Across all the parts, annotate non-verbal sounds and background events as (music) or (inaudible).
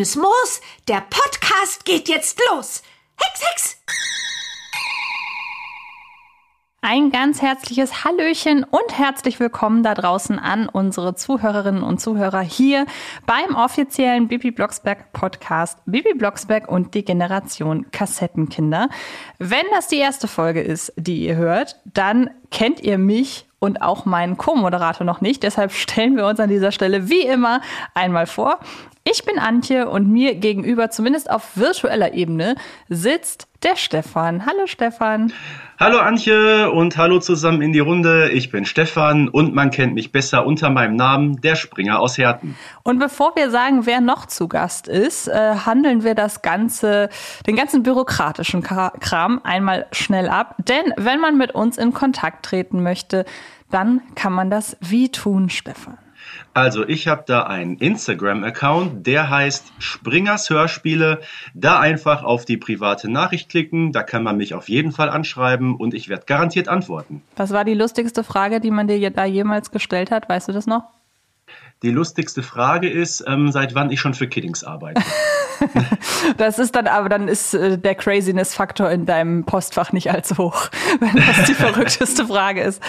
grünes Moos, der Podcast geht jetzt los. Hex, Hex! Ein ganz herzliches Hallöchen und herzlich willkommen da draußen an unsere Zuhörerinnen und Zuhörer hier beim offiziellen Bibi Blocksberg Podcast Bibi Blocksberg und die Generation Kassettenkinder. Wenn das die erste Folge ist, die ihr hört, dann kennt ihr mich und auch meinen Co-Moderator noch nicht. Deshalb stellen wir uns an dieser Stelle wie immer einmal vor. Ich bin Antje und mir gegenüber, zumindest auf virtueller Ebene, sitzt der Stefan. Hallo Stefan. Hallo Antje und hallo zusammen in die Runde. Ich bin Stefan und man kennt mich besser unter meinem Namen, der Springer aus Herten. Und bevor wir sagen, wer noch zu Gast ist, äh, handeln wir das ganze, den ganzen bürokratischen Kram einmal schnell ab. Denn wenn man mit uns in Kontakt treten möchte, dann kann man das wie tun, Stefan. Also ich habe da einen Instagram-Account, der heißt Springers Hörspiele. Da einfach auf die private Nachricht klicken, da kann man mich auf jeden Fall anschreiben und ich werde garantiert antworten. Was war die lustigste Frage, die man dir da jemals gestellt hat? Weißt du das noch? Die lustigste Frage ist, ähm, seit wann ich schon für Kiddings arbeite. (laughs) das ist dann aber, dann ist äh, der Craziness-Faktor in deinem Postfach nicht allzu hoch, (laughs) wenn das die (laughs) verrückteste Frage ist.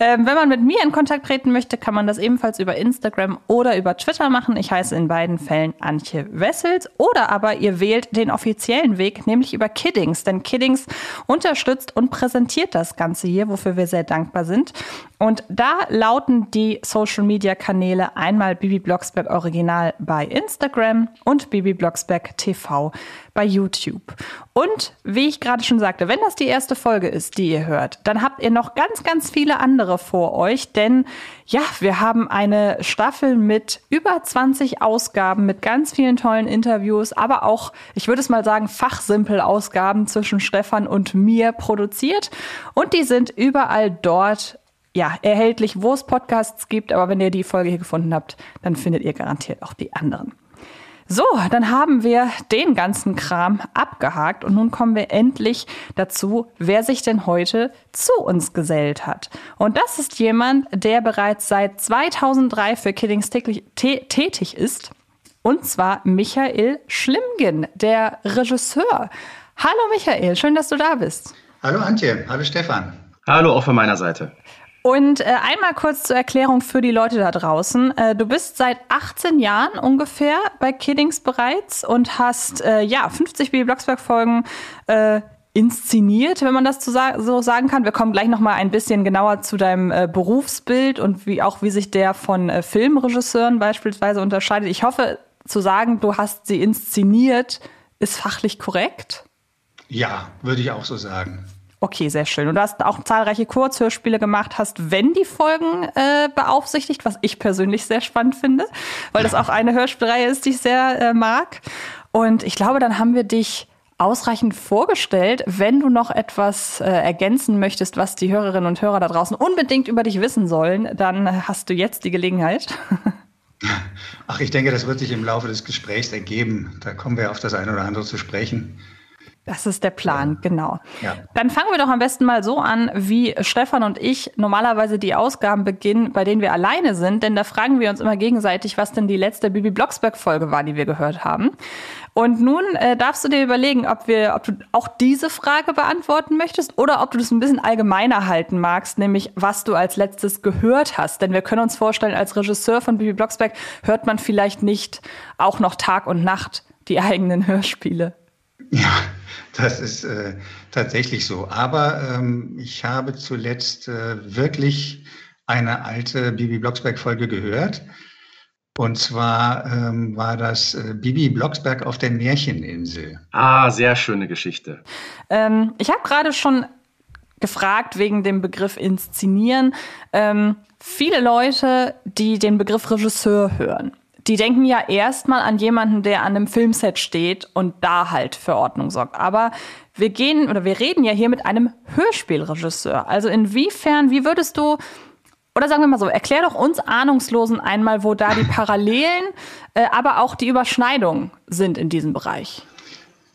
Ähm, wenn man mit mir in Kontakt treten möchte, kann man das ebenfalls über Instagram oder über Twitter machen. Ich heiße in beiden Fällen Antje Wessels. Oder aber ihr wählt den offiziellen Weg, nämlich über Kiddings. Denn Kiddings unterstützt und präsentiert das Ganze hier, wofür wir sehr dankbar sind. Und da lauten die Social-Media-Kanäle einmal Bibi Blocksberg Original bei Instagram und Bibi Blocksberg TV bei YouTube. Und wie ich gerade schon sagte, wenn das die erste Folge ist, die ihr hört, dann habt ihr noch ganz, ganz viele andere vor euch, denn ja, wir haben eine Staffel mit über 20 Ausgaben, mit ganz vielen tollen Interviews, aber auch, ich würde es mal sagen, fachsimpel Ausgaben zwischen Stefan und mir produziert. Und die sind überall dort ja, erhältlich, wo es Podcasts gibt. Aber wenn ihr die Folge hier gefunden habt, dann findet ihr garantiert auch die anderen. So, dann haben wir den ganzen Kram abgehakt und nun kommen wir endlich dazu, wer sich denn heute zu uns gesellt hat. Und das ist jemand, der bereits seit 2003 für Kiddings tätig ist. Und zwar Michael Schlimgen, der Regisseur. Hallo Michael, schön, dass du da bist. Hallo Antje, hallo Stefan. Hallo auch von meiner Seite. Und äh, einmal kurz zur Erklärung für die Leute da draußen. Äh, du bist seit 18 Jahren ungefähr bei Kiddings bereits und hast äh, ja 50 Bibi Blocksberg Folgen äh, inszeniert, wenn man das so sagen kann. Wir kommen gleich noch mal ein bisschen genauer zu deinem äh, Berufsbild und wie auch wie sich der von äh, Filmregisseuren beispielsweise unterscheidet. Ich hoffe zu sagen, du hast sie inszeniert, ist fachlich korrekt. Ja, würde ich auch so sagen. Okay, sehr schön. Und du hast auch zahlreiche Kurzhörspiele gemacht, hast wenn die Folgen äh, beaufsichtigt, was ich persönlich sehr spannend finde, weil das auch eine Hörspielreihe ist, die ich sehr äh, mag. Und ich glaube, dann haben wir dich ausreichend vorgestellt. Wenn du noch etwas äh, ergänzen möchtest, was die Hörerinnen und Hörer da draußen unbedingt über dich wissen sollen, dann hast du jetzt die Gelegenheit. Ach, ich denke, das wird sich im Laufe des Gesprächs ergeben. Da kommen wir auf das eine oder andere zu sprechen. Das ist der Plan, genau. Ja. Dann fangen wir doch am besten mal so an, wie Stefan und ich normalerweise die Ausgaben beginnen, bei denen wir alleine sind, denn da fragen wir uns immer gegenseitig, was denn die letzte Bibi Blocksberg-Folge war, die wir gehört haben. Und nun äh, darfst du dir überlegen, ob wir, ob du auch diese Frage beantworten möchtest oder ob du das ein bisschen allgemeiner halten magst, nämlich was du als letztes gehört hast. Denn wir können uns vorstellen, als Regisseur von Bibi Blocksberg hört man vielleicht nicht auch noch Tag und Nacht die eigenen Hörspiele. Ja, das ist äh, tatsächlich so. Aber ähm, ich habe zuletzt äh, wirklich eine alte Bibi Blocksberg-Folge gehört. Und zwar ähm, war das äh, Bibi Blocksberg auf der Märcheninsel. Ah, sehr schöne Geschichte. Ähm, ich habe gerade schon gefragt wegen dem Begriff inszenieren. Ähm, viele Leute, die den Begriff Regisseur hören, die denken ja erstmal an jemanden, der an einem Filmset steht und da halt für Ordnung sorgt. Aber wir gehen oder wir reden ja hier mit einem Hörspielregisseur. Also inwiefern, wie würdest du oder sagen wir mal so, erklär doch uns Ahnungslosen einmal, wo da die Parallelen, äh, aber auch die Überschneidungen sind in diesem Bereich.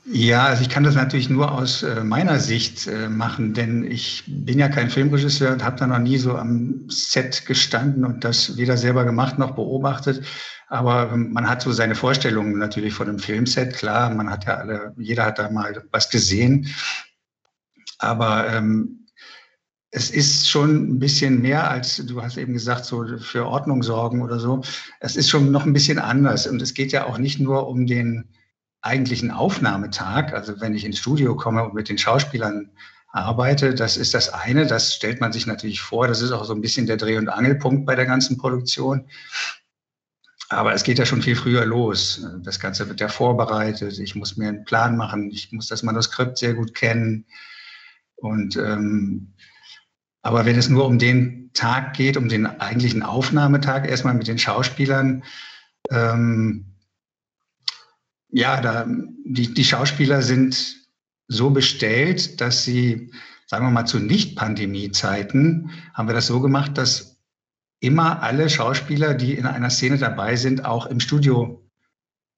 Ja, also ich kann das natürlich nur aus äh, meiner Sicht äh, machen, denn ich bin ja kein Filmregisseur und habe da noch nie so am Set gestanden und das weder selber gemacht noch beobachtet. Aber ähm, man hat so seine Vorstellungen natürlich von einem Filmset. Klar, man hat ja alle, jeder hat da mal was gesehen. Aber ähm, es ist schon ein bisschen mehr als, du hast eben gesagt, so für Ordnung sorgen oder so. Es ist schon noch ein bisschen anders. Und es geht ja auch nicht nur um den eigentlichen Aufnahmetag, also wenn ich ins Studio komme und mit den Schauspielern arbeite, das ist das eine, das stellt man sich natürlich vor, das ist auch so ein bisschen der Dreh- und Angelpunkt bei der ganzen Produktion. Aber es geht ja schon viel früher los. Das Ganze wird ja vorbereitet. Ich muss mir einen Plan machen. Ich muss das Manuskript sehr gut kennen. Und ähm, aber wenn es nur um den Tag geht, um den eigentlichen Aufnahmetag, erstmal mit den Schauspielern, ähm, ja, da, die, die Schauspieler sind so bestellt, dass sie, sagen wir mal, zu Nicht-Pandemie-Zeiten haben wir das so gemacht, dass immer alle Schauspieler, die in einer Szene dabei sind, auch im Studio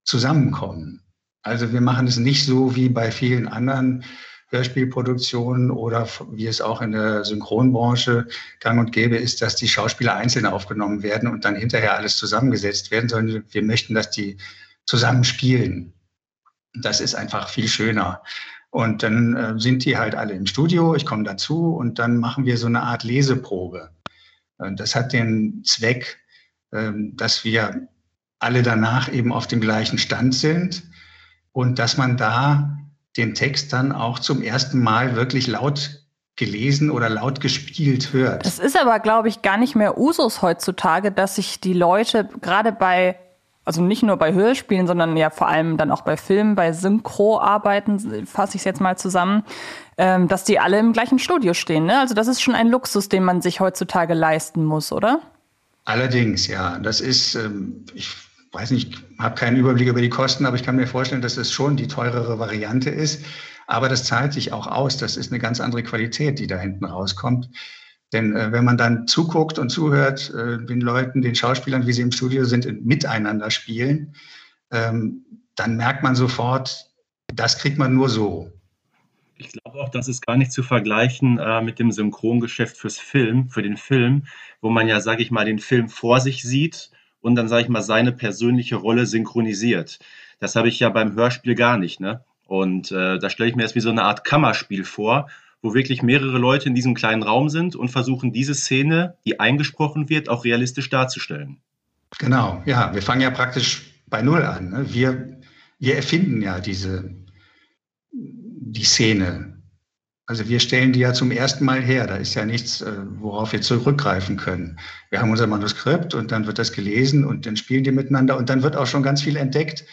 zusammenkommen. Also wir machen es nicht so wie bei vielen anderen Hörspielproduktionen oder wie es auch in der Synchronbranche gang und gäbe ist, dass die Schauspieler einzeln aufgenommen werden und dann hinterher alles zusammengesetzt werden, sondern wir möchten, dass die zusammen spielen. Das ist einfach viel schöner. Und dann äh, sind die halt alle im Studio, ich komme dazu und dann machen wir so eine Art Leseprobe. Und das hat den Zweck, äh, dass wir alle danach eben auf dem gleichen Stand sind und dass man da den Text dann auch zum ersten Mal wirklich laut gelesen oder laut gespielt hört. Es ist aber, glaube ich, gar nicht mehr Usus heutzutage, dass sich die Leute gerade bei also nicht nur bei Hörspielen, sondern ja vor allem dann auch bei Filmen, bei Synchro-Arbeiten, fasse ich es jetzt mal zusammen, ähm, dass die alle im gleichen Studio stehen. Ne? Also das ist schon ein Luxus, den man sich heutzutage leisten muss, oder? Allerdings, ja. Das ist, ähm, ich weiß nicht, habe keinen Überblick über die Kosten, aber ich kann mir vorstellen, dass es schon die teurere Variante ist. Aber das zahlt sich auch aus. Das ist eine ganz andere Qualität, die da hinten rauskommt. Denn äh, wenn man dann zuguckt und zuhört äh, den Leuten, den Schauspielern, wie sie im Studio sind, miteinander spielen, ähm, dann merkt man sofort, das kriegt man nur so. Ich glaube auch, das ist gar nicht zu vergleichen äh, mit dem Synchrongeschäft fürs Film, für den Film, wo man ja, sage ich mal, den Film vor sich sieht und dann, sage ich mal, seine persönliche Rolle synchronisiert. Das habe ich ja beim Hörspiel gar nicht, ne? Und äh, da stelle ich mir das wie so eine Art Kammerspiel vor, wo wirklich mehrere Leute in diesem kleinen Raum sind und versuchen, diese Szene, die eingesprochen wird, auch realistisch darzustellen. Genau, ja, wir fangen ja praktisch bei Null an. Ne? Wir, wir erfinden ja diese, die Szene. Also wir stellen die ja zum ersten Mal her. Da ist ja nichts, äh, worauf wir zurückgreifen können. Wir haben unser Manuskript und dann wird das gelesen und dann spielen die miteinander und dann wird auch schon ganz viel entdeckt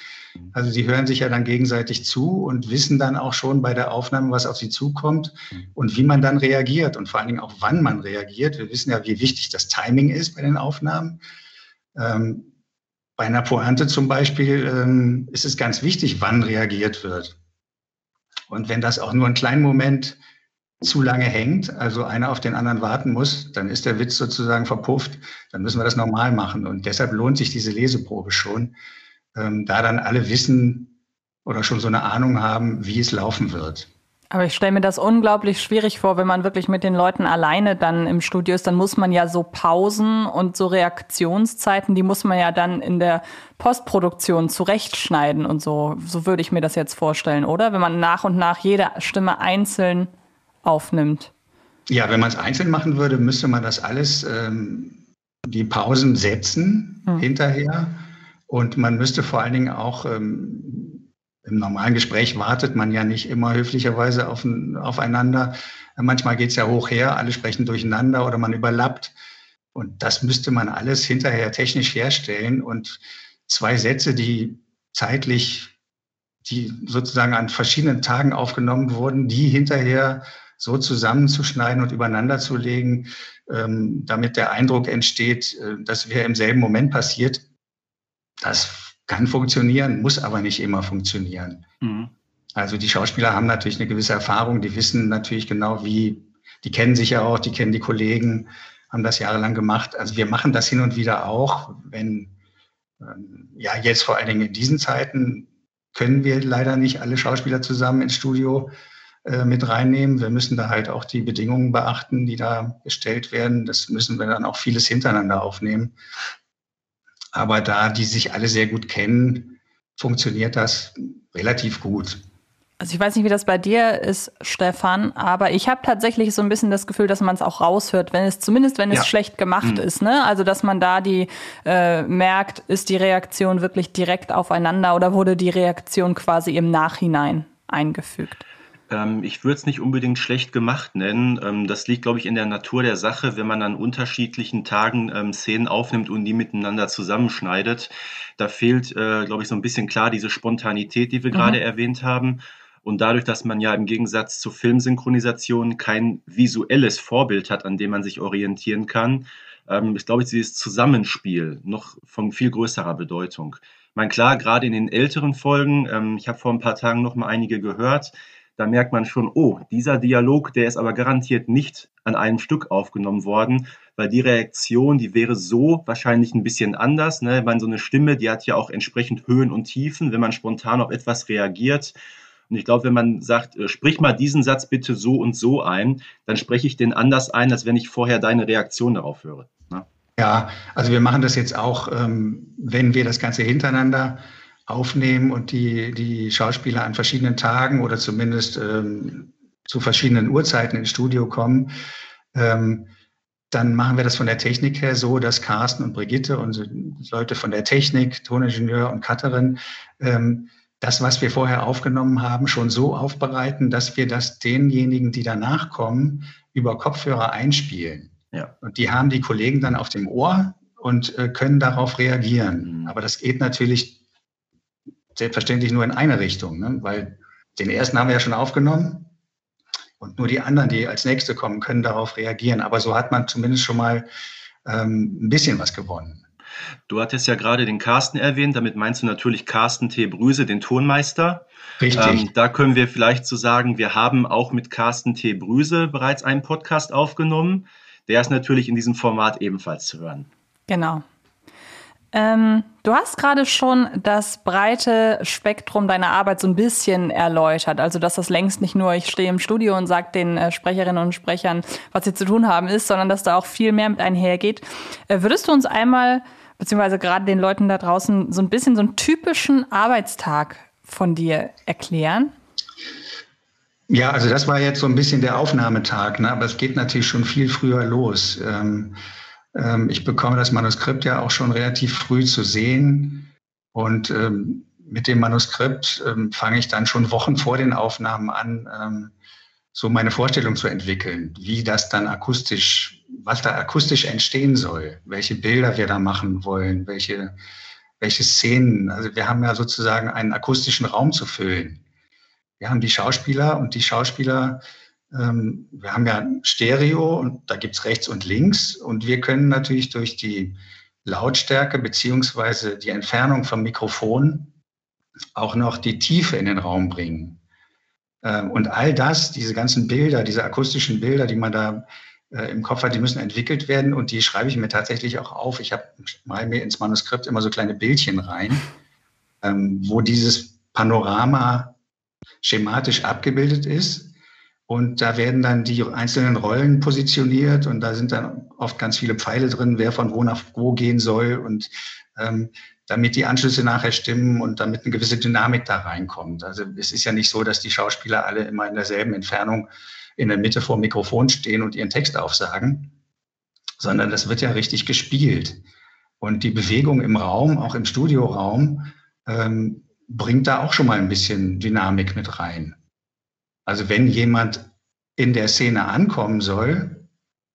also sie hören sich ja dann gegenseitig zu und wissen dann auch schon bei der Aufnahme, was auf sie zukommt und wie man dann reagiert und vor allen Dingen auch, wann man reagiert. Wir wissen ja, wie wichtig das Timing ist bei den Aufnahmen. Ähm, bei einer Pointe zum Beispiel ähm, ist es ganz wichtig, wann reagiert wird. Und wenn das auch nur einen kleinen Moment zu lange hängt, also einer auf den anderen warten muss, dann ist der Witz sozusagen verpufft. Dann müssen wir das normal machen. Und deshalb lohnt sich diese Leseprobe schon, ähm, da dann alle wissen oder schon so eine Ahnung haben, wie es laufen wird. Aber ich stelle mir das unglaublich schwierig vor, wenn man wirklich mit den Leuten alleine dann im Studio ist, dann muss man ja so Pausen und so Reaktionszeiten, die muss man ja dann in der Postproduktion zurechtschneiden und so. So würde ich mir das jetzt vorstellen, oder? Wenn man nach und nach jede Stimme einzeln aufnimmt. Ja, wenn man es einzeln machen würde, müsste man das alles, ähm, die Pausen setzen hm. hinterher. Und man müsste vor allen Dingen auch ähm, im normalen Gespräch wartet man ja nicht immer höflicherweise auf, aufeinander. Manchmal geht es ja hoch her, alle sprechen durcheinander oder man überlappt. Und das müsste man alles hinterher technisch herstellen. Und zwei Sätze, die zeitlich, die sozusagen an verschiedenen Tagen aufgenommen wurden, die hinterher so zusammenzuschneiden und übereinander zu legen, ähm, damit der Eindruck entsteht, äh, das wäre im selben Moment passiert, das kann funktionieren, muss aber nicht immer funktionieren. Mhm. Also die Schauspieler haben natürlich eine gewisse Erfahrung, die wissen natürlich genau, wie, die kennen sich ja auch, die kennen die Kollegen, haben das jahrelang gemacht. Also wir machen das hin und wieder auch, wenn, ähm, ja, jetzt vor allen Dingen in diesen Zeiten können wir leider nicht alle Schauspieler zusammen ins Studio äh, mit reinnehmen. Wir müssen da halt auch die Bedingungen beachten, die da gestellt werden. Das müssen wir dann auch vieles hintereinander aufnehmen. Aber da die sich alle sehr gut kennen, funktioniert das relativ gut. Also ich weiß nicht, wie das bei dir ist, Stefan, aber ich habe tatsächlich so ein bisschen das Gefühl, dass man es auch raushört, wenn es zumindest wenn es ja. schlecht gemacht mhm. ist, ne? Also dass man da die äh, merkt, ist die Reaktion wirklich direkt aufeinander oder wurde die Reaktion quasi im Nachhinein eingefügt? Ähm, ich würde es nicht unbedingt schlecht gemacht nennen. Ähm, das liegt, glaube ich, in der Natur der Sache, wenn man an unterschiedlichen Tagen ähm, Szenen aufnimmt und die miteinander zusammenschneidet. Da fehlt, äh, glaube ich, so ein bisschen klar diese Spontanität, die wir mhm. gerade erwähnt haben. Und dadurch, dass man ja im Gegensatz zu Filmsynchronisation kein visuelles Vorbild hat, an dem man sich orientieren kann, ähm, ist, glaube ich, dieses Zusammenspiel noch von viel größerer Bedeutung. Ich meine, klar, gerade in den älteren Folgen, ähm, ich habe vor ein paar Tagen noch mal einige gehört, da merkt man schon, oh, dieser Dialog, der ist aber garantiert nicht an einem Stück aufgenommen worden, weil die Reaktion, die wäre so wahrscheinlich ein bisschen anders. Ne? Meine, so eine Stimme, die hat ja auch entsprechend Höhen und Tiefen, wenn man spontan auf etwas reagiert. Und ich glaube, wenn man sagt, äh, sprich mal diesen Satz bitte so und so ein, dann spreche ich den anders ein, als wenn ich vorher deine Reaktion darauf höre. Ne? Ja, also wir machen das jetzt auch, ähm, wenn wir das Ganze hintereinander aufnehmen und die, die Schauspieler an verschiedenen Tagen oder zumindest ähm, zu verschiedenen Uhrzeiten ins Studio kommen, ähm, dann machen wir das von der Technik her so, dass Carsten und Brigitte, unsere Leute von der Technik, Toningenieur und Cutterin, ähm, das, was wir vorher aufgenommen haben, schon so aufbereiten, dass wir das denjenigen, die danach kommen, über Kopfhörer einspielen. Ja. Und die haben die Kollegen dann auf dem Ohr und äh, können darauf reagieren. Mhm. Aber das geht natürlich selbstverständlich nur in eine Richtung, ne? weil den ersten haben wir ja schon aufgenommen und nur die anderen, die als nächste kommen, können darauf reagieren. Aber so hat man zumindest schon mal ähm, ein bisschen was gewonnen. Du hattest ja gerade den Carsten erwähnt, damit meinst du natürlich Carsten T. Brüse, den Tonmeister. Richtig. Ähm, da können wir vielleicht so sagen, wir haben auch mit Carsten T. Brüse bereits einen Podcast aufgenommen. Der ist natürlich in diesem Format ebenfalls zu hören. Genau. Ähm, du hast gerade schon das breite Spektrum deiner Arbeit so ein bisschen erläutert. Also, dass das längst nicht nur, ich stehe im Studio und sage den äh, Sprecherinnen und Sprechern, was sie zu tun haben, ist, sondern dass da auch viel mehr mit einhergeht. Äh, würdest du uns einmal beziehungsweise gerade den Leuten da draußen so ein bisschen so einen typischen Arbeitstag von dir erklären? Ja, also das war jetzt so ein bisschen der Aufnahmetag, ne? aber es geht natürlich schon viel früher los. Ähm, ähm, ich bekomme das Manuskript ja auch schon relativ früh zu sehen und ähm, mit dem Manuskript ähm, fange ich dann schon Wochen vor den Aufnahmen an, ähm, so meine Vorstellung zu entwickeln, wie das dann akustisch, was da akustisch entstehen soll, welche Bilder wir da machen wollen, welche, welche Szenen. Also wir haben ja sozusagen einen akustischen Raum zu füllen. Wir haben die Schauspieler und die Schauspieler, ähm, wir haben ja Stereo und da gibt's rechts und links und wir können natürlich durch die Lautstärke beziehungsweise die Entfernung vom Mikrofon auch noch die Tiefe in den Raum bringen. Ähm, und all das, diese ganzen Bilder, diese akustischen Bilder, die man da äh, im Kopf hat, die müssen entwickelt werden und die schreibe ich mir tatsächlich auch auf. Ich habe mal mir ins Manuskript immer so kleine Bildchen rein, ähm, wo dieses Panorama schematisch abgebildet ist. Und da werden dann die einzelnen Rollen positioniert und da sind dann oft ganz viele Pfeile drin, wer von wo nach wo gehen soll. Und ähm, damit die Anschlüsse nachher stimmen und damit eine gewisse Dynamik da reinkommt. Also es ist ja nicht so, dass die Schauspieler alle immer in derselben Entfernung in der Mitte vor dem Mikrofon stehen und ihren Text aufsagen, sondern das wird ja richtig gespielt. Und die Bewegung im Raum, auch im Studioraum, ähm, bringt da auch schon mal ein bisschen Dynamik mit rein. Also wenn jemand in der Szene ankommen soll,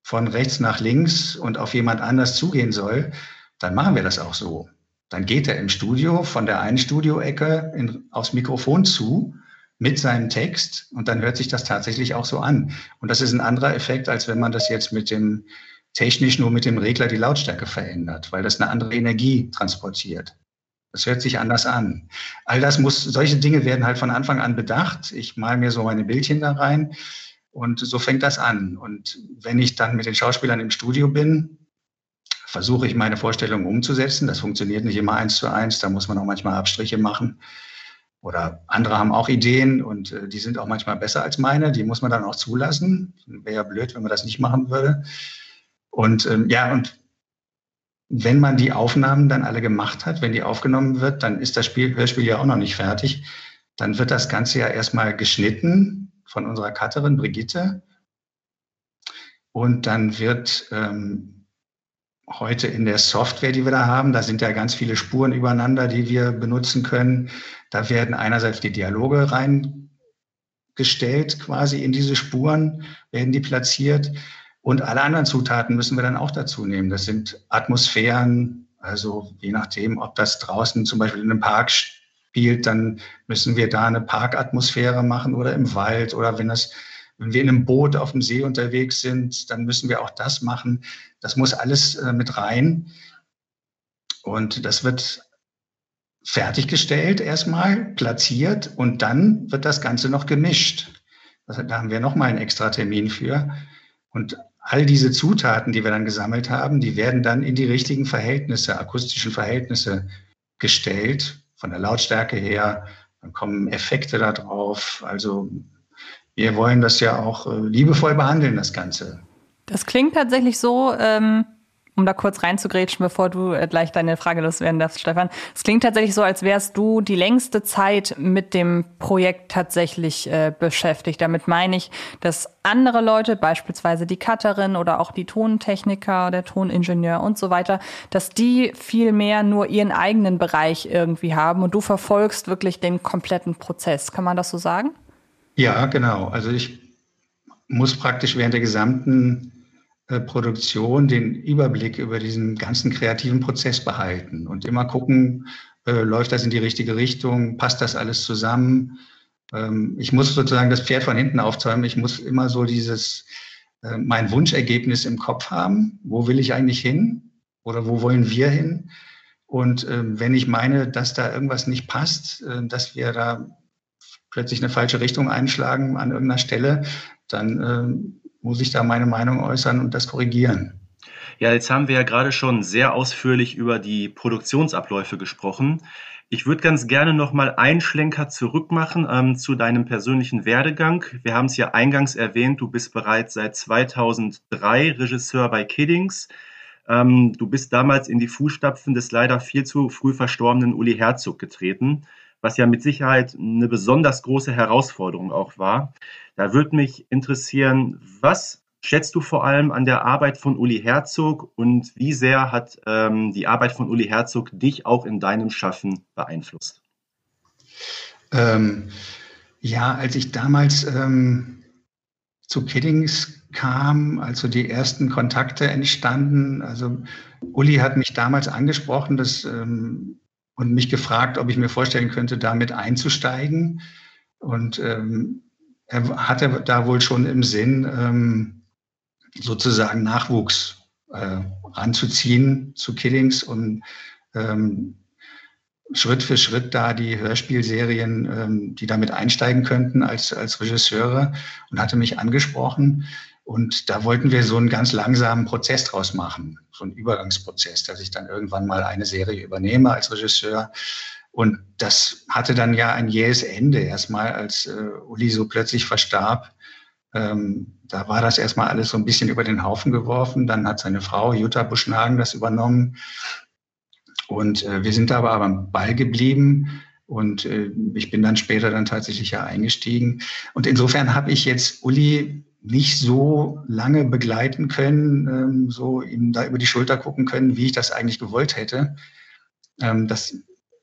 von rechts nach links und auf jemand anders zugehen soll, dann machen wir das auch so. Dann geht er im Studio von der einen Studioecke aufs Mikrofon zu mit seinem Text und dann hört sich das tatsächlich auch so an. Und das ist ein anderer Effekt, als wenn man das jetzt mit dem technisch nur mit dem Regler die Lautstärke verändert, weil das eine andere Energie transportiert. Das hört sich anders an. All das muss, solche Dinge werden halt von Anfang an bedacht. Ich mal mir so meine Bildchen da rein und so fängt das an. Und wenn ich dann mit den Schauspielern im Studio bin, versuche ich meine Vorstellungen umzusetzen. Das funktioniert nicht immer eins zu eins, da muss man auch manchmal Abstriche machen. Oder andere haben auch Ideen und äh, die sind auch manchmal besser als meine. Die muss man dann auch zulassen. Wäre ja blöd, wenn man das nicht machen würde. Und ähm, ja, und wenn man die Aufnahmen dann alle gemacht hat, wenn die aufgenommen wird, dann ist das Spiel, Hörspiel ja auch noch nicht fertig. Dann wird das Ganze ja erstmal geschnitten von unserer Cutterin Brigitte. Und dann wird ähm, heute in der Software, die wir da haben, da sind ja ganz viele Spuren übereinander, die wir benutzen können. Da werden einerseits die Dialoge reingestellt, quasi in diese Spuren, werden die platziert. Und alle anderen Zutaten müssen wir dann auch dazu nehmen. Das sind Atmosphären, also je nachdem, ob das draußen zum Beispiel in einem Park spielt, dann müssen wir da eine Parkatmosphäre machen oder im Wald oder wenn das wenn wir in einem Boot auf dem See unterwegs sind, dann müssen wir auch das machen. Das muss alles äh, mit rein. Und das wird fertiggestellt erstmal, platziert und dann wird das Ganze noch gemischt. da haben wir nochmal einen extra Termin für. Und all diese Zutaten, die wir dann gesammelt haben, die werden dann in die richtigen Verhältnisse, akustischen Verhältnisse gestellt, von der Lautstärke her. Dann kommen Effekte da drauf. Also wir wollen das ja auch äh, liebevoll behandeln, das Ganze. Das klingt tatsächlich so, ähm, um da kurz reinzugrätschen, bevor du äh, gleich deine Frage loswerden darfst, Stefan. Es klingt tatsächlich so, als wärst du die längste Zeit mit dem Projekt tatsächlich äh, beschäftigt. Damit meine ich, dass andere Leute, beispielsweise die Cutterin oder auch die Tontechniker, der Toningenieur und so weiter, dass die viel mehr nur ihren eigenen Bereich irgendwie haben und du verfolgst wirklich den kompletten Prozess. Kann man das so sagen? Ja, genau. Also ich muss praktisch während der gesamten Produktion den Überblick über diesen ganzen kreativen Prozess behalten und immer gucken, äh, läuft das in die richtige Richtung, passt das alles zusammen. Ähm, ich muss sozusagen das Pferd von hinten aufzäumen. Ich muss immer so dieses, äh, mein Wunschergebnis im Kopf haben. Wo will ich eigentlich hin? Oder wo wollen wir hin? Und äh, wenn ich meine, dass da irgendwas nicht passt, äh, dass wir da plötzlich eine falsche Richtung einschlagen an irgendeiner Stelle, dann äh, muss ich da meine Meinung äußern und das korrigieren. Ja, jetzt haben wir ja gerade schon sehr ausführlich über die Produktionsabläufe gesprochen. Ich würde ganz gerne noch mal einen Schlenker zurück machen ähm, zu deinem persönlichen Werdegang. Wir haben es ja eingangs erwähnt, du bist bereits seit 2003 Regisseur bei Kiddings. Ähm, du bist damals in die Fußstapfen des leider viel zu früh verstorbenen Uli Herzog getreten, was ja mit Sicherheit eine besonders große Herausforderung auch war. Da würde mich interessieren, was schätzt du vor allem an der Arbeit von Uli Herzog und wie sehr hat ähm, die Arbeit von Uli Herzog dich auch in deinem Schaffen beeinflusst? Ähm, ja, als ich damals ähm, zu Kiddings kam, also die ersten Kontakte entstanden, also Uli hat mich damals angesprochen dass, ähm, und mich gefragt, ob ich mir vorstellen könnte, damit einzusteigen. Und ähm, er hatte da wohl schon im Sinn, ähm, sozusagen Nachwuchs äh, ranzuziehen zu Kiddings und ähm, Schritt für Schritt da die Hörspielserien, ähm, die damit einsteigen könnten als, als Regisseure und hatte mich angesprochen. Und da wollten wir so einen ganz langsamen Prozess draus machen, so einen Übergangsprozess, dass ich dann irgendwann mal eine Serie übernehme als Regisseur und das hatte dann ja ein jähes Ende erstmal, als äh, Uli so plötzlich verstarb. Ähm, da war das erstmal alles so ein bisschen über den Haufen geworfen. Dann hat seine Frau Jutta Buschnagen das übernommen. Und äh, wir sind aber am Ball geblieben. Und äh, ich bin dann später dann tatsächlich ja eingestiegen. Und insofern habe ich jetzt Uli nicht so lange begleiten können, ähm, so ihm da über die Schulter gucken können, wie ich das eigentlich gewollt hätte. Ähm, das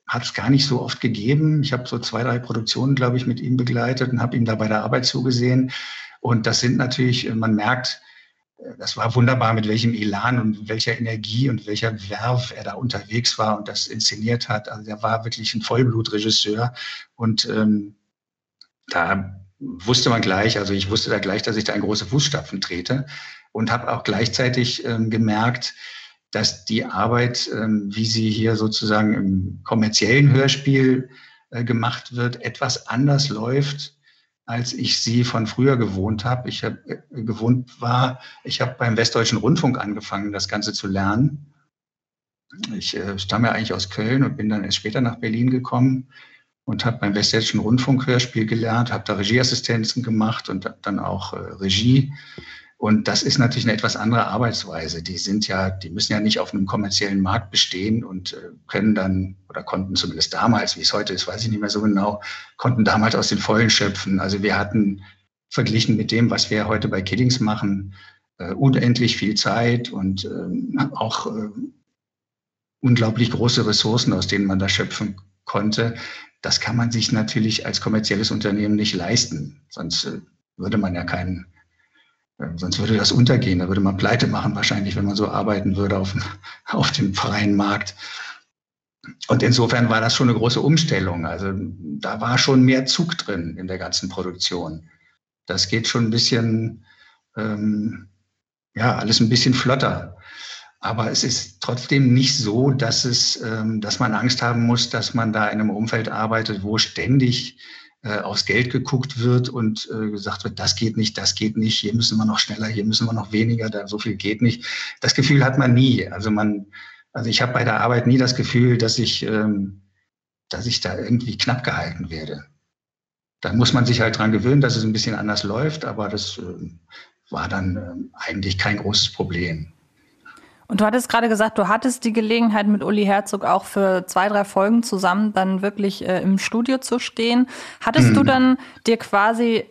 hat es gar nicht so oft gegeben. Ich habe so zwei, drei Produktionen, glaube ich, mit ihm begleitet und habe ihm da bei der Arbeit zugesehen. Und das sind natürlich, äh, man merkt, äh, das war wunderbar, mit welchem Elan und welcher Energie und welcher Werf er da unterwegs war und das inszeniert hat. Also er war wirklich ein Vollblutregisseur. Und ähm, da wusste man gleich, also ich wusste da gleich, dass ich da in große Fußstapfen trete und habe auch gleichzeitig ähm, gemerkt, dass die Arbeit, ähm, wie sie hier sozusagen im kommerziellen Hörspiel äh, gemacht wird, etwas anders läuft, als ich sie von früher gewohnt habe. Ich habe äh, gewohnt war, ich habe beim Westdeutschen Rundfunk angefangen, das Ganze zu lernen. Ich äh, stamme eigentlich aus Köln und bin dann erst später nach Berlin gekommen und habe beim Westdeutschen Rundfunk Hörspiel gelernt, habe da Regieassistenzen gemacht und dann auch äh, Regie. Und das ist natürlich eine etwas andere Arbeitsweise. Die sind ja, die müssen ja nicht auf einem kommerziellen Markt bestehen und äh, können dann oder konnten zumindest damals, wie es heute ist, weiß ich nicht mehr so genau, konnten damals aus den Vollen schöpfen. Also wir hatten verglichen mit dem, was wir heute bei Kiddings machen, äh, unendlich viel Zeit und äh, auch äh, unglaublich große Ressourcen, aus denen man da schöpfen konnte. Das kann man sich natürlich als kommerzielles Unternehmen nicht leisten. Sonst äh, würde man ja keinen, äh, sonst würde das untergehen. Da würde man pleite machen wahrscheinlich, wenn man so arbeiten würde auf, (laughs) auf dem freien Markt. Und insofern war das schon eine große Umstellung. Also da war schon mehr Zug drin in der ganzen Produktion. Das geht schon ein bisschen, ähm, ja, alles ein bisschen flotter. Aber es ist trotzdem nicht so, dass es, ähm, dass man Angst haben muss, dass man da in einem Umfeld arbeitet, wo ständig äh, aufs Geld geguckt wird und äh, gesagt wird, das geht nicht, das geht nicht, hier müssen wir noch schneller, hier müssen wir noch weniger, da so viel geht nicht. Das Gefühl hat man nie. Also man, also ich habe bei der Arbeit nie das Gefühl, dass ich, ähm, dass ich da irgendwie knapp gehalten werde. Da muss man sich halt dran gewöhnen, dass es ein bisschen anders läuft, aber das äh, war dann eigentlich kein großes Problem. Und du hattest gerade gesagt, du hattest die Gelegenheit mit Uli Herzog auch für zwei, drei Folgen zusammen dann wirklich äh, im Studio zu stehen. Hattest mhm. du dann dir quasi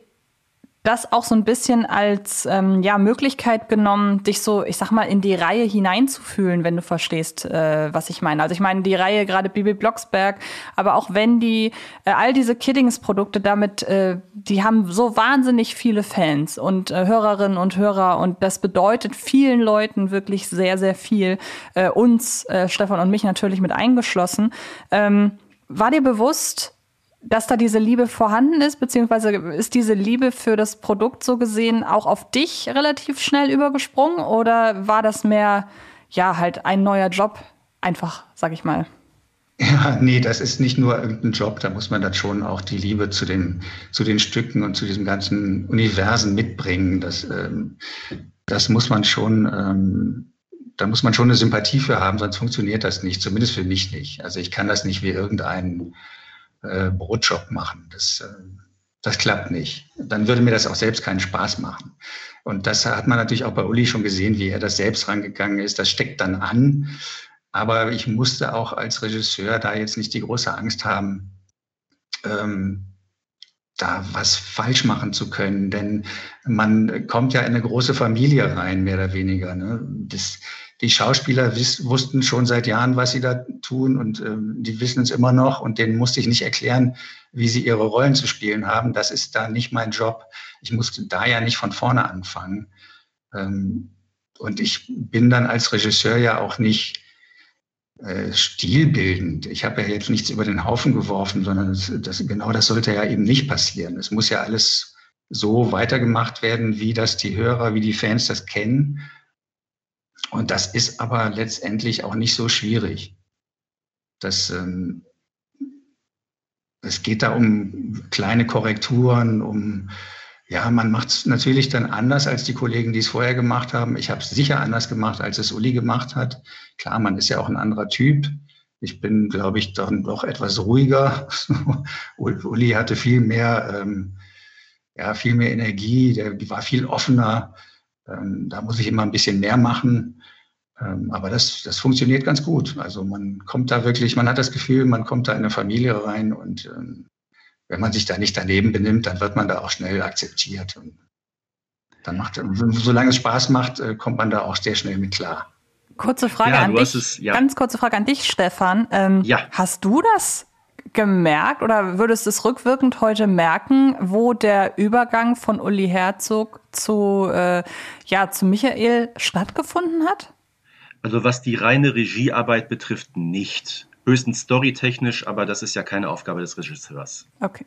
das auch so ein bisschen als ähm, ja, Möglichkeit genommen, dich so, ich sag mal, in die Reihe hineinzufühlen, wenn du verstehst, äh, was ich meine. Also ich meine die Reihe gerade Bibi Blocksberg, aber auch wenn die, äh, all diese Kiddings-Produkte damit, äh, die haben so wahnsinnig viele Fans und äh, Hörerinnen und Hörer und das bedeutet vielen Leuten wirklich sehr, sehr viel. Äh, uns, äh, Stefan und mich natürlich mit eingeschlossen. Ähm, war dir bewusst, dass da diese Liebe vorhanden ist, beziehungsweise ist diese Liebe für das Produkt so gesehen auch auf dich relativ schnell übergesprungen oder war das mehr, ja, halt ein neuer Job, einfach, sag ich mal? Ja, nee, das ist nicht nur irgendein Job, da muss man dann schon auch die Liebe zu den, zu den Stücken und zu diesem ganzen Universen mitbringen. Das, ähm, das muss man schon, ähm, da muss man schon eine Sympathie für haben, sonst funktioniert das nicht, zumindest für mich nicht. Also ich kann das nicht wie irgendein äh, Brotjob machen. Das, äh, das klappt nicht. Dann würde mir das auch selbst keinen Spaß machen. Und das hat man natürlich auch bei Uli schon gesehen, wie er das selbst rangegangen ist. Das steckt dann an. Aber ich musste auch als Regisseur da jetzt nicht die große Angst haben, ähm, da was falsch machen zu können. Denn man kommt ja in eine große Familie rein, mehr oder weniger. Ne? Das, die Schauspieler wussten schon seit Jahren, was sie da tun und ähm, die wissen es immer noch und denen musste ich nicht erklären, wie sie ihre Rollen zu spielen haben. Das ist da nicht mein Job. Ich musste da ja nicht von vorne anfangen. Ähm, und ich bin dann als Regisseur ja auch nicht äh, stilbildend. Ich habe ja jetzt nichts über den Haufen geworfen, sondern das, das, genau das sollte ja eben nicht passieren. Es muss ja alles so weitergemacht werden, wie das die Hörer, wie die Fans das kennen und das ist aber letztendlich auch nicht so schwierig. Das, ähm, es geht da um kleine Korrekturen, um, ja, man macht es natürlich dann anders als die Kollegen, die es vorher gemacht haben. Ich habe es sicher anders gemacht, als es Uli gemacht hat. Klar, man ist ja auch ein anderer Typ. Ich bin, glaube ich, dann doch etwas ruhiger. (laughs) Uli hatte viel mehr, ähm, ja, viel mehr Energie, der war viel offener. Ähm, da muss ich immer ein bisschen mehr machen. Ähm, aber das, das funktioniert ganz gut. Also man kommt da wirklich, man hat das Gefühl, man kommt da in eine Familie rein und ähm, wenn man sich da nicht daneben benimmt, dann wird man da auch schnell akzeptiert. Und dann macht, solange es Spaß macht, äh, kommt man da auch sehr schnell mit klar. Kurze Frage ja, an dich. Es, ja. Ganz kurze Frage an dich, Stefan. Ähm, ja. Hast du das gemerkt oder würdest du es rückwirkend heute merken, wo der Übergang von Uli Herzog zu, äh, ja, zu Michael stattgefunden hat? Also was die reine Regiearbeit betrifft, nicht. Höchstens storytechnisch, aber das ist ja keine Aufgabe des Regisseurs. Okay.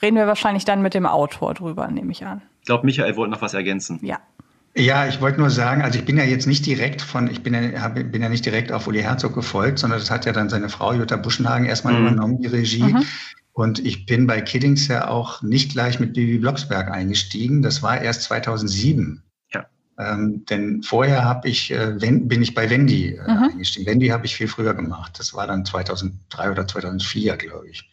Reden wir wahrscheinlich dann mit dem Autor drüber, nehme ich an. Ich glaube, Michael wollte noch was ergänzen. Ja. Ja, ich wollte nur sagen, also ich bin ja jetzt nicht direkt von, ich bin ja, bin ja nicht direkt auf Uli Herzog gefolgt, sondern das hat ja dann seine Frau Jutta Buschenhagen erstmal mhm. übernommen, die Regie. Mhm. Und ich bin bei Kiddings ja auch nicht gleich mit Bibi Blocksberg eingestiegen. Das war erst 2007. Ähm, denn vorher habe ich, äh, wenn, bin ich bei Wendy äh, mhm. eingestiegen. Wendy habe ich viel früher gemacht. Das war dann 2003 oder 2004, glaube ich.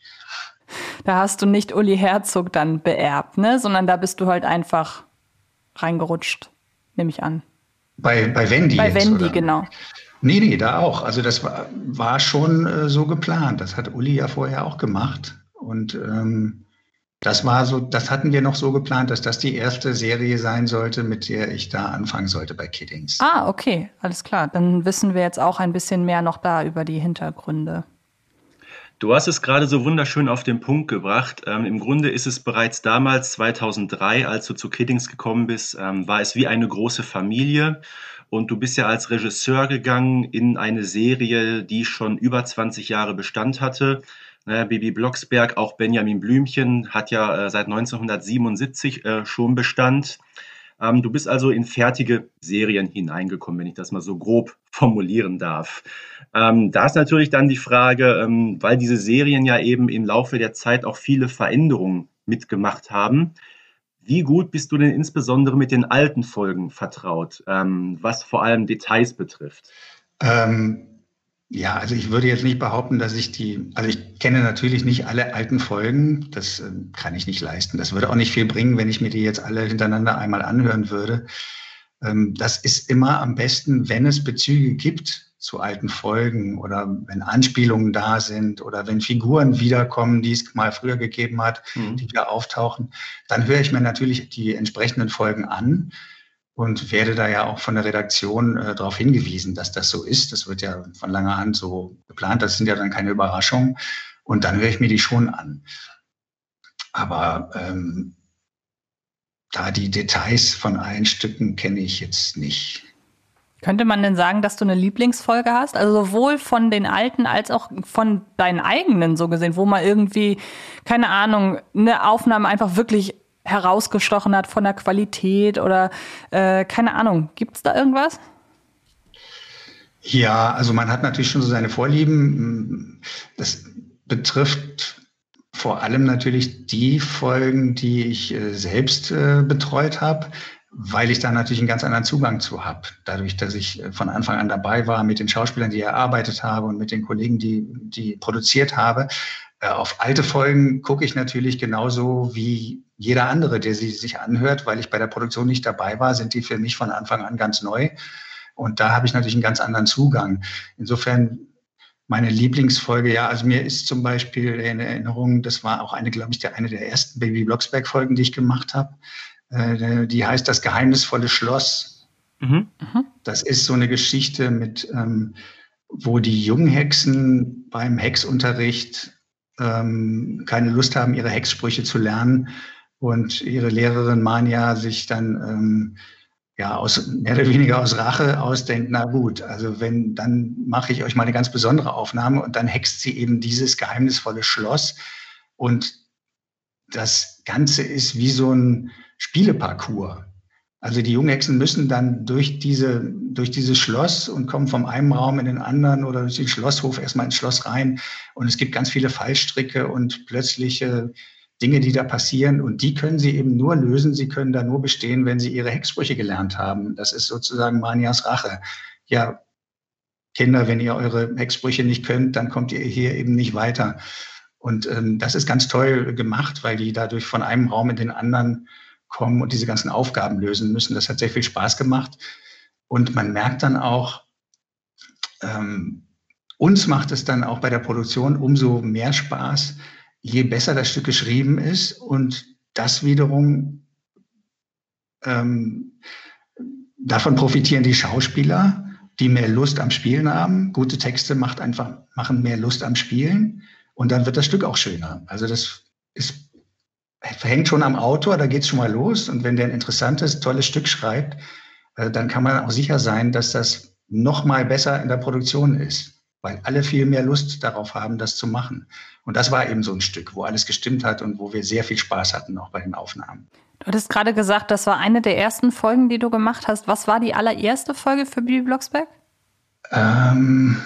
Da hast du nicht Uli Herzog dann beerbt, ne? sondern da bist du halt einfach reingerutscht, nehme ich an. Bei, bei Wendy. Bei jetzt, Wendy, oder? genau. Nee, nee, da auch. Also das war, war schon äh, so geplant. Das hat Uli ja vorher auch gemacht. Und ähm, das war so, das hatten wir noch so geplant, dass das die erste Serie sein sollte, mit der ich da anfangen sollte bei Kiddings. Ah, okay, alles klar. Dann wissen wir jetzt auch ein bisschen mehr noch da über die Hintergründe. Du hast es gerade so wunderschön auf den Punkt gebracht. Ähm, Im Grunde ist es bereits damals, 2003, als du zu Kiddings gekommen bist, ähm, war es wie eine große Familie. Und du bist ja als Regisseur gegangen in eine Serie, die schon über 20 Jahre Bestand hatte. Äh, Bibi Blocksberg, auch Benjamin Blümchen hat ja äh, seit 1977 äh, schon Bestand. Ähm, du bist also in fertige Serien hineingekommen, wenn ich das mal so grob (laughs) formulieren darf. Ähm, da ist natürlich dann die Frage, ähm, weil diese Serien ja eben im Laufe der Zeit auch viele Veränderungen mitgemacht haben. Wie gut bist du denn insbesondere mit den alten Folgen vertraut, was vor allem Details betrifft? Ähm, ja, also ich würde jetzt nicht behaupten, dass ich die, also ich kenne natürlich nicht alle alten Folgen, das äh, kann ich nicht leisten. Das würde auch nicht viel bringen, wenn ich mir die jetzt alle hintereinander einmal anhören würde. Ähm, das ist immer am besten, wenn es Bezüge gibt zu alten Folgen oder wenn Anspielungen da sind oder wenn Figuren wiederkommen, die es mal früher gegeben hat, mhm. die wieder auftauchen, dann höre ich mir natürlich die entsprechenden Folgen an und werde da ja auch von der Redaktion äh, darauf hingewiesen, dass das so ist. Das wird ja von langer Hand so geplant. Das sind ja dann keine Überraschungen. Und dann höre ich mir die schon an. Aber ähm, da die Details von allen Stücken kenne ich jetzt nicht. Könnte man denn sagen, dass du eine Lieblingsfolge hast? Also sowohl von den alten als auch von deinen eigenen so gesehen, wo man irgendwie, keine Ahnung, eine Aufnahme einfach wirklich herausgestochen hat von der Qualität oder äh, keine Ahnung. Gibt es da irgendwas? Ja, also man hat natürlich schon so seine Vorlieben. Das betrifft vor allem natürlich die Folgen, die ich äh, selbst äh, betreut habe, weil ich da natürlich einen ganz anderen Zugang zu habe. Dadurch, dass ich äh, von Anfang an dabei war mit den Schauspielern, die ich erarbeitet habe und mit den Kollegen, die, die produziert habe. Äh, auf alte Folgen gucke ich natürlich genauso wie jeder andere, der sie sich anhört, weil ich bei der Produktion nicht dabei war, sind die für mich von Anfang an ganz neu. Und da habe ich natürlich einen ganz anderen Zugang. Insofern meine Lieblingsfolge, ja, also mir ist zum Beispiel in Erinnerung, das war auch eine, glaube ich, der, eine der ersten Baby Blocksberg-Folgen, die ich gemacht habe. Äh, die heißt Das geheimnisvolle Schloss. Mhm. mhm. Das ist so eine Geschichte mit, ähm, wo die Junghexen beim Hexunterricht ähm, keine Lust haben, ihre Hexsprüche zu lernen und ihre Lehrerin Mania sich dann ähm, ja aus mehr oder weniger aus Rache ausdenkt, na gut, also wenn, dann mache ich euch mal eine ganz besondere Aufnahme und dann hext sie eben dieses geheimnisvolle Schloss und das Ganze ist wie so ein Spieleparcours. Also die Junghexen müssen dann durch diese, durch dieses Schloss und kommen vom einen Raum in den anderen oder durch den Schlosshof erstmal ins Schloss rein. Und es gibt ganz viele Fallstricke und plötzliche Dinge, die da passieren. Und die können sie eben nur lösen. Sie können da nur bestehen, wenn sie ihre Hexsprüche gelernt haben. Das ist sozusagen Manias Rache. Ja, Kinder, wenn ihr eure Hexsprüche nicht könnt, dann kommt ihr hier eben nicht weiter. Und ähm, das ist ganz toll gemacht, weil die dadurch von einem Raum in den anderen kommen und diese ganzen Aufgaben lösen müssen. Das hat sehr viel Spaß gemacht. Und man merkt dann auch, ähm, uns macht es dann auch bei der Produktion umso mehr Spaß, je besser das Stück geschrieben ist und das wiederum ähm, davon profitieren die Schauspieler, die mehr Lust am Spielen haben. Gute Texte macht einfach, machen mehr Lust am Spielen und dann wird das Stück auch schöner. Also das ist, hängt schon am Autor, da geht es schon mal los. Und wenn der ein interessantes, tolles Stück schreibt, äh, dann kann man auch sicher sein, dass das noch mal besser in der Produktion ist weil alle viel mehr Lust darauf haben, das zu machen. Und das war eben so ein Stück, wo alles gestimmt hat und wo wir sehr viel Spaß hatten, auch bei den Aufnahmen. Du hattest gerade gesagt, das war eine der ersten Folgen, die du gemacht hast. Was war die allererste Folge für Bibi Blocksberg? Ähm,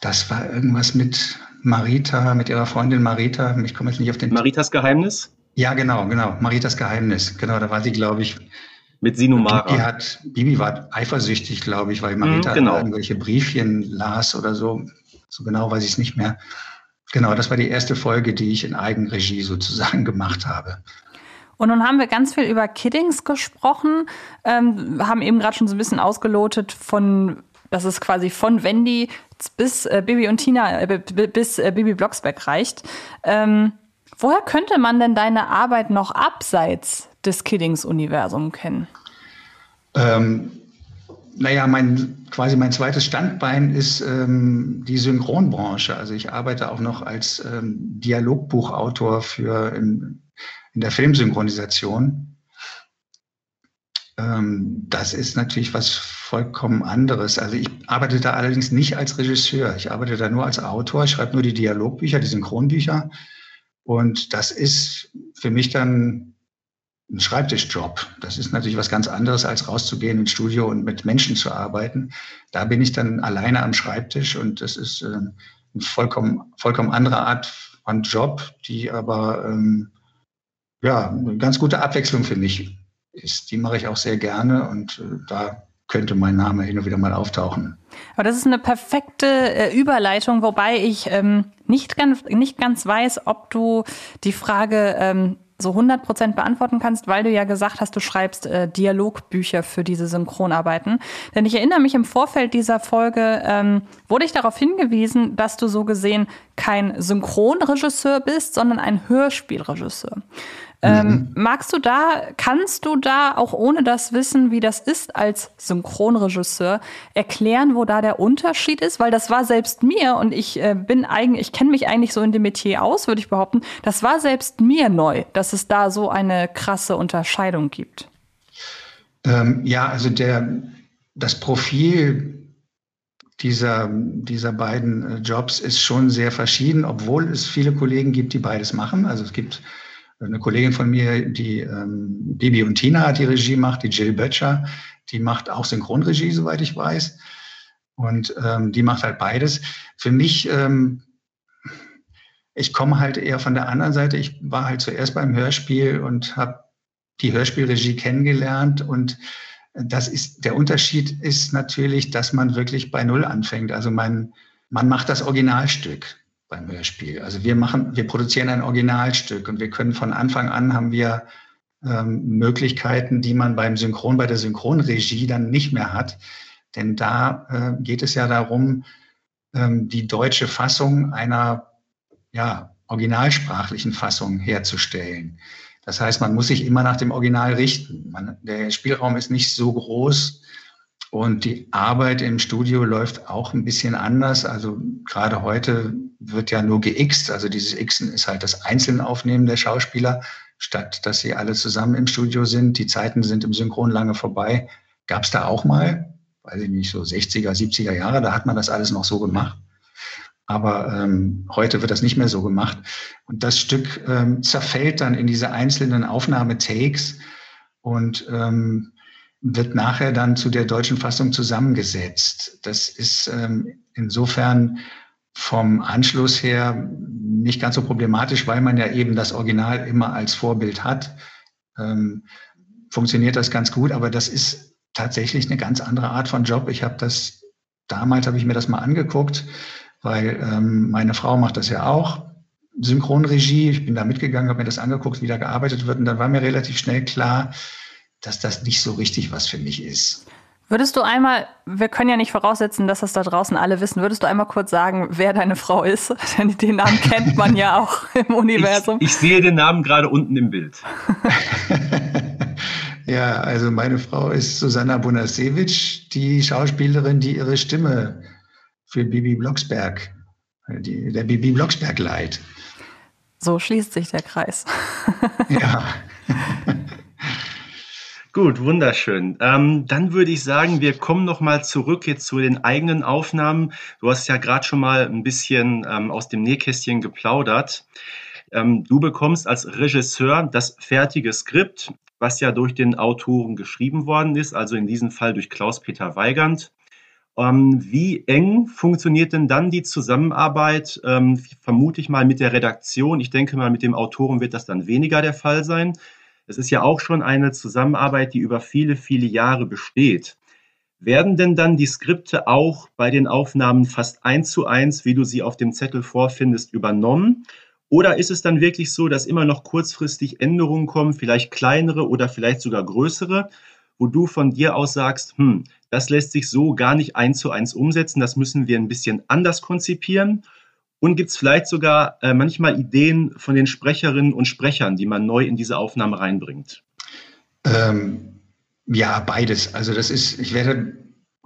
das war irgendwas mit Marita, mit ihrer Freundin Marita. Ich komme jetzt nicht auf den. Maritas Geheimnis? Ja, genau, genau. Maritas Geheimnis. Genau, da war sie, glaube ich, Mit Sinumara. Bibi, hat, Bibi war eifersüchtig, glaube ich, weil Marita mhm, genau. irgendwelche Briefchen las oder so. So genau weiß ich es nicht mehr. Genau, das war die erste Folge, die ich in Eigenregie sozusagen (laughs) gemacht habe. Und nun haben wir ganz viel über Kiddings gesprochen, ähm, haben eben gerade schon so ein bisschen ausgelotet von, dass es quasi von Wendy bis äh, Bibi und Tina, äh, bis äh, Bibi Blocksberg reicht. Ähm, woher könnte man denn deine Arbeit noch abseits des Kiddings-Universums kennen? Ähm, naja, mein, quasi mein zweites Standbein ist ähm, die Synchronbranche. Also ich arbeite auch noch als ähm, Dialogbuchautor für in, in der Filmsynchronisation. Ähm, das ist natürlich was vollkommen anderes. Also ich arbeite da allerdings nicht als Regisseur. Ich arbeite da nur als Autor. Schreibe nur die Dialogbücher, die Synchronbücher. Und das ist für mich dann ein Schreibtischjob. Das ist natürlich was ganz anderes, als rauszugehen ins Studio und mit Menschen zu arbeiten. Da bin ich dann alleine am Schreibtisch und das ist äh, eine vollkommen, vollkommen andere Art von Job, die aber ähm, ja, eine ganz gute Abwechslung für mich ist. Die mache ich auch sehr gerne und äh, da könnte mein Name hin und wieder mal auftauchen. Aber das ist eine perfekte äh, Überleitung, wobei ich ähm, nicht, ganz, nicht ganz weiß, ob du die Frage ähm, so 100 Prozent beantworten kannst, weil du ja gesagt hast, du schreibst äh, Dialogbücher für diese Synchronarbeiten. Denn ich erinnere mich, im Vorfeld dieser Folge ähm, wurde ich darauf hingewiesen, dass du so gesehen kein Synchronregisseur bist, sondern ein Hörspielregisseur. Ähm, mhm. magst du da, kannst du da auch ohne das Wissen, wie das ist als Synchronregisseur, erklären, wo da der Unterschied ist? Weil das war selbst mir und ich äh, bin eigentlich, ich kenne mich eigentlich so in dem Metier aus, würde ich behaupten. Das war selbst mir neu, dass es da so eine krasse Unterscheidung gibt. Ähm, ja, also der, das Profil dieser, dieser beiden äh, Jobs ist schon sehr verschieden, obwohl es viele Kollegen gibt, die beides machen. Also es gibt eine Kollegin von mir, die ähm, Bibi und Tina die Regie macht, die Jill Böttcher, die macht auch Synchronregie, soweit ich weiß. Und ähm, die macht halt beides. Für mich, ähm, ich komme halt eher von der anderen Seite. Ich war halt zuerst beim Hörspiel und habe die Hörspielregie kennengelernt. Und das ist, der Unterschied ist natürlich, dass man wirklich bei Null anfängt. Also man, man macht das Originalstück beim Hörspiel. Also wir machen, wir produzieren ein Originalstück und wir können von Anfang an haben wir ähm, Möglichkeiten, die man beim Synchron, bei der Synchronregie dann nicht mehr hat. Denn da äh, geht es ja darum, ähm, die deutsche Fassung einer ja, originalsprachlichen Fassung herzustellen. Das heißt, man muss sich immer nach dem Original richten. Man, der Spielraum ist nicht so groß, und die Arbeit im Studio läuft auch ein bisschen anders. Also gerade heute wird ja nur geixt. Also dieses Xen ist halt das einzelne Aufnehmen der Schauspieler, statt dass sie alle zusammen im Studio sind. Die Zeiten sind im Synchron lange vorbei. Gab es da auch mal, weiß ich nicht, so 60er, 70er Jahre, da hat man das alles noch so gemacht. Aber ähm, heute wird das nicht mehr so gemacht. Und das Stück ähm, zerfällt dann in diese einzelnen Aufnahmetakes und ähm, wird nachher dann zu der deutschen Fassung zusammengesetzt. Das ist ähm, insofern vom Anschluss her nicht ganz so problematisch, weil man ja eben das Original immer als Vorbild hat. Ähm, funktioniert das ganz gut, aber das ist tatsächlich eine ganz andere Art von Job. Ich habe das, damals habe ich mir das mal angeguckt, weil ähm, meine Frau macht das ja auch. Synchronregie, ich bin da mitgegangen, habe mir das angeguckt, wie da gearbeitet wird und dann war mir relativ schnell klar, dass das nicht so richtig was für mich ist. Würdest du einmal, wir können ja nicht voraussetzen, dass das da draußen alle wissen, würdest du einmal kurz sagen, wer deine Frau ist? (laughs) Denn den Namen kennt man ja auch (laughs) im Universum. Ich, ich sehe den Namen gerade unten im Bild. (laughs) ja, also meine Frau ist Susanna Bonasewitsch, die Schauspielerin, die ihre Stimme für Bibi Blocksberg, die, der Bibi Blocksberg leiht. So schließt sich der Kreis. ja. Gut, wunderschön. Ähm, dann würde ich sagen, wir kommen noch mal zurück jetzt zu den eigenen Aufnahmen. Du hast ja gerade schon mal ein bisschen ähm, aus dem Nähkästchen geplaudert. Ähm, du bekommst als Regisseur das fertige Skript, was ja durch den Autoren geschrieben worden ist, also in diesem Fall durch Klaus-Peter Weigand. Ähm, wie eng funktioniert denn dann die Zusammenarbeit, ähm, vermute ich mal, mit der Redaktion? Ich denke mal, mit dem Autoren wird das dann weniger der Fall sein. Das ist ja auch schon eine Zusammenarbeit, die über viele, viele Jahre besteht. Werden denn dann die Skripte auch bei den Aufnahmen fast eins zu eins, wie du sie auf dem Zettel vorfindest, übernommen? Oder ist es dann wirklich so, dass immer noch kurzfristig Änderungen kommen, vielleicht kleinere oder vielleicht sogar größere, wo du von dir aus sagst, hm, das lässt sich so gar nicht eins zu eins umsetzen, das müssen wir ein bisschen anders konzipieren? Und gibt es vielleicht sogar äh, manchmal Ideen von den Sprecherinnen und Sprechern, die man neu in diese Aufnahme reinbringt? Ähm, ja, beides. Also das ist, ich werde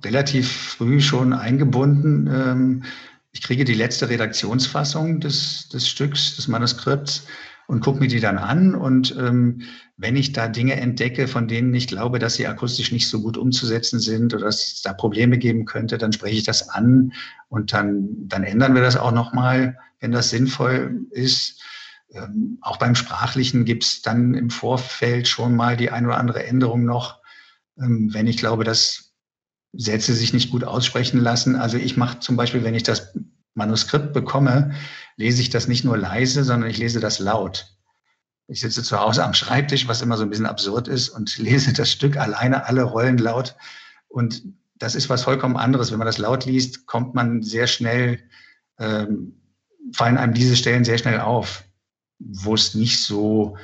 relativ früh schon eingebunden. Ähm, ich kriege die letzte Redaktionsfassung des, des Stücks, des Manuskripts und gucke mir die dann an. Und ähm, wenn ich da Dinge entdecke, von denen ich glaube, dass sie akustisch nicht so gut umzusetzen sind oder dass es da Probleme geben könnte, dann spreche ich das an und dann, dann ändern wir das auch nochmal, wenn das sinnvoll ist. Ähm, auch beim Sprachlichen gibt es dann im Vorfeld schon mal die ein oder andere Änderung noch ähm, wenn ich glaube, dass Sätze sich nicht gut aussprechen lassen. Also ich mache zum Beispiel, wenn ich das Manuskript bekomme, lese ich das nicht nur leise, sondern ich lese das laut. Ich sitze zu Hause am Schreibtisch, was immer so ein bisschen absurd ist, und (laughs) lese das Stück alleine, alle Rollen laut. Und das ist was vollkommen anderes. Wenn man das laut liest, kommt man sehr schnell, ähm, fallen einem diese Stellen sehr schnell auf, wo es nicht so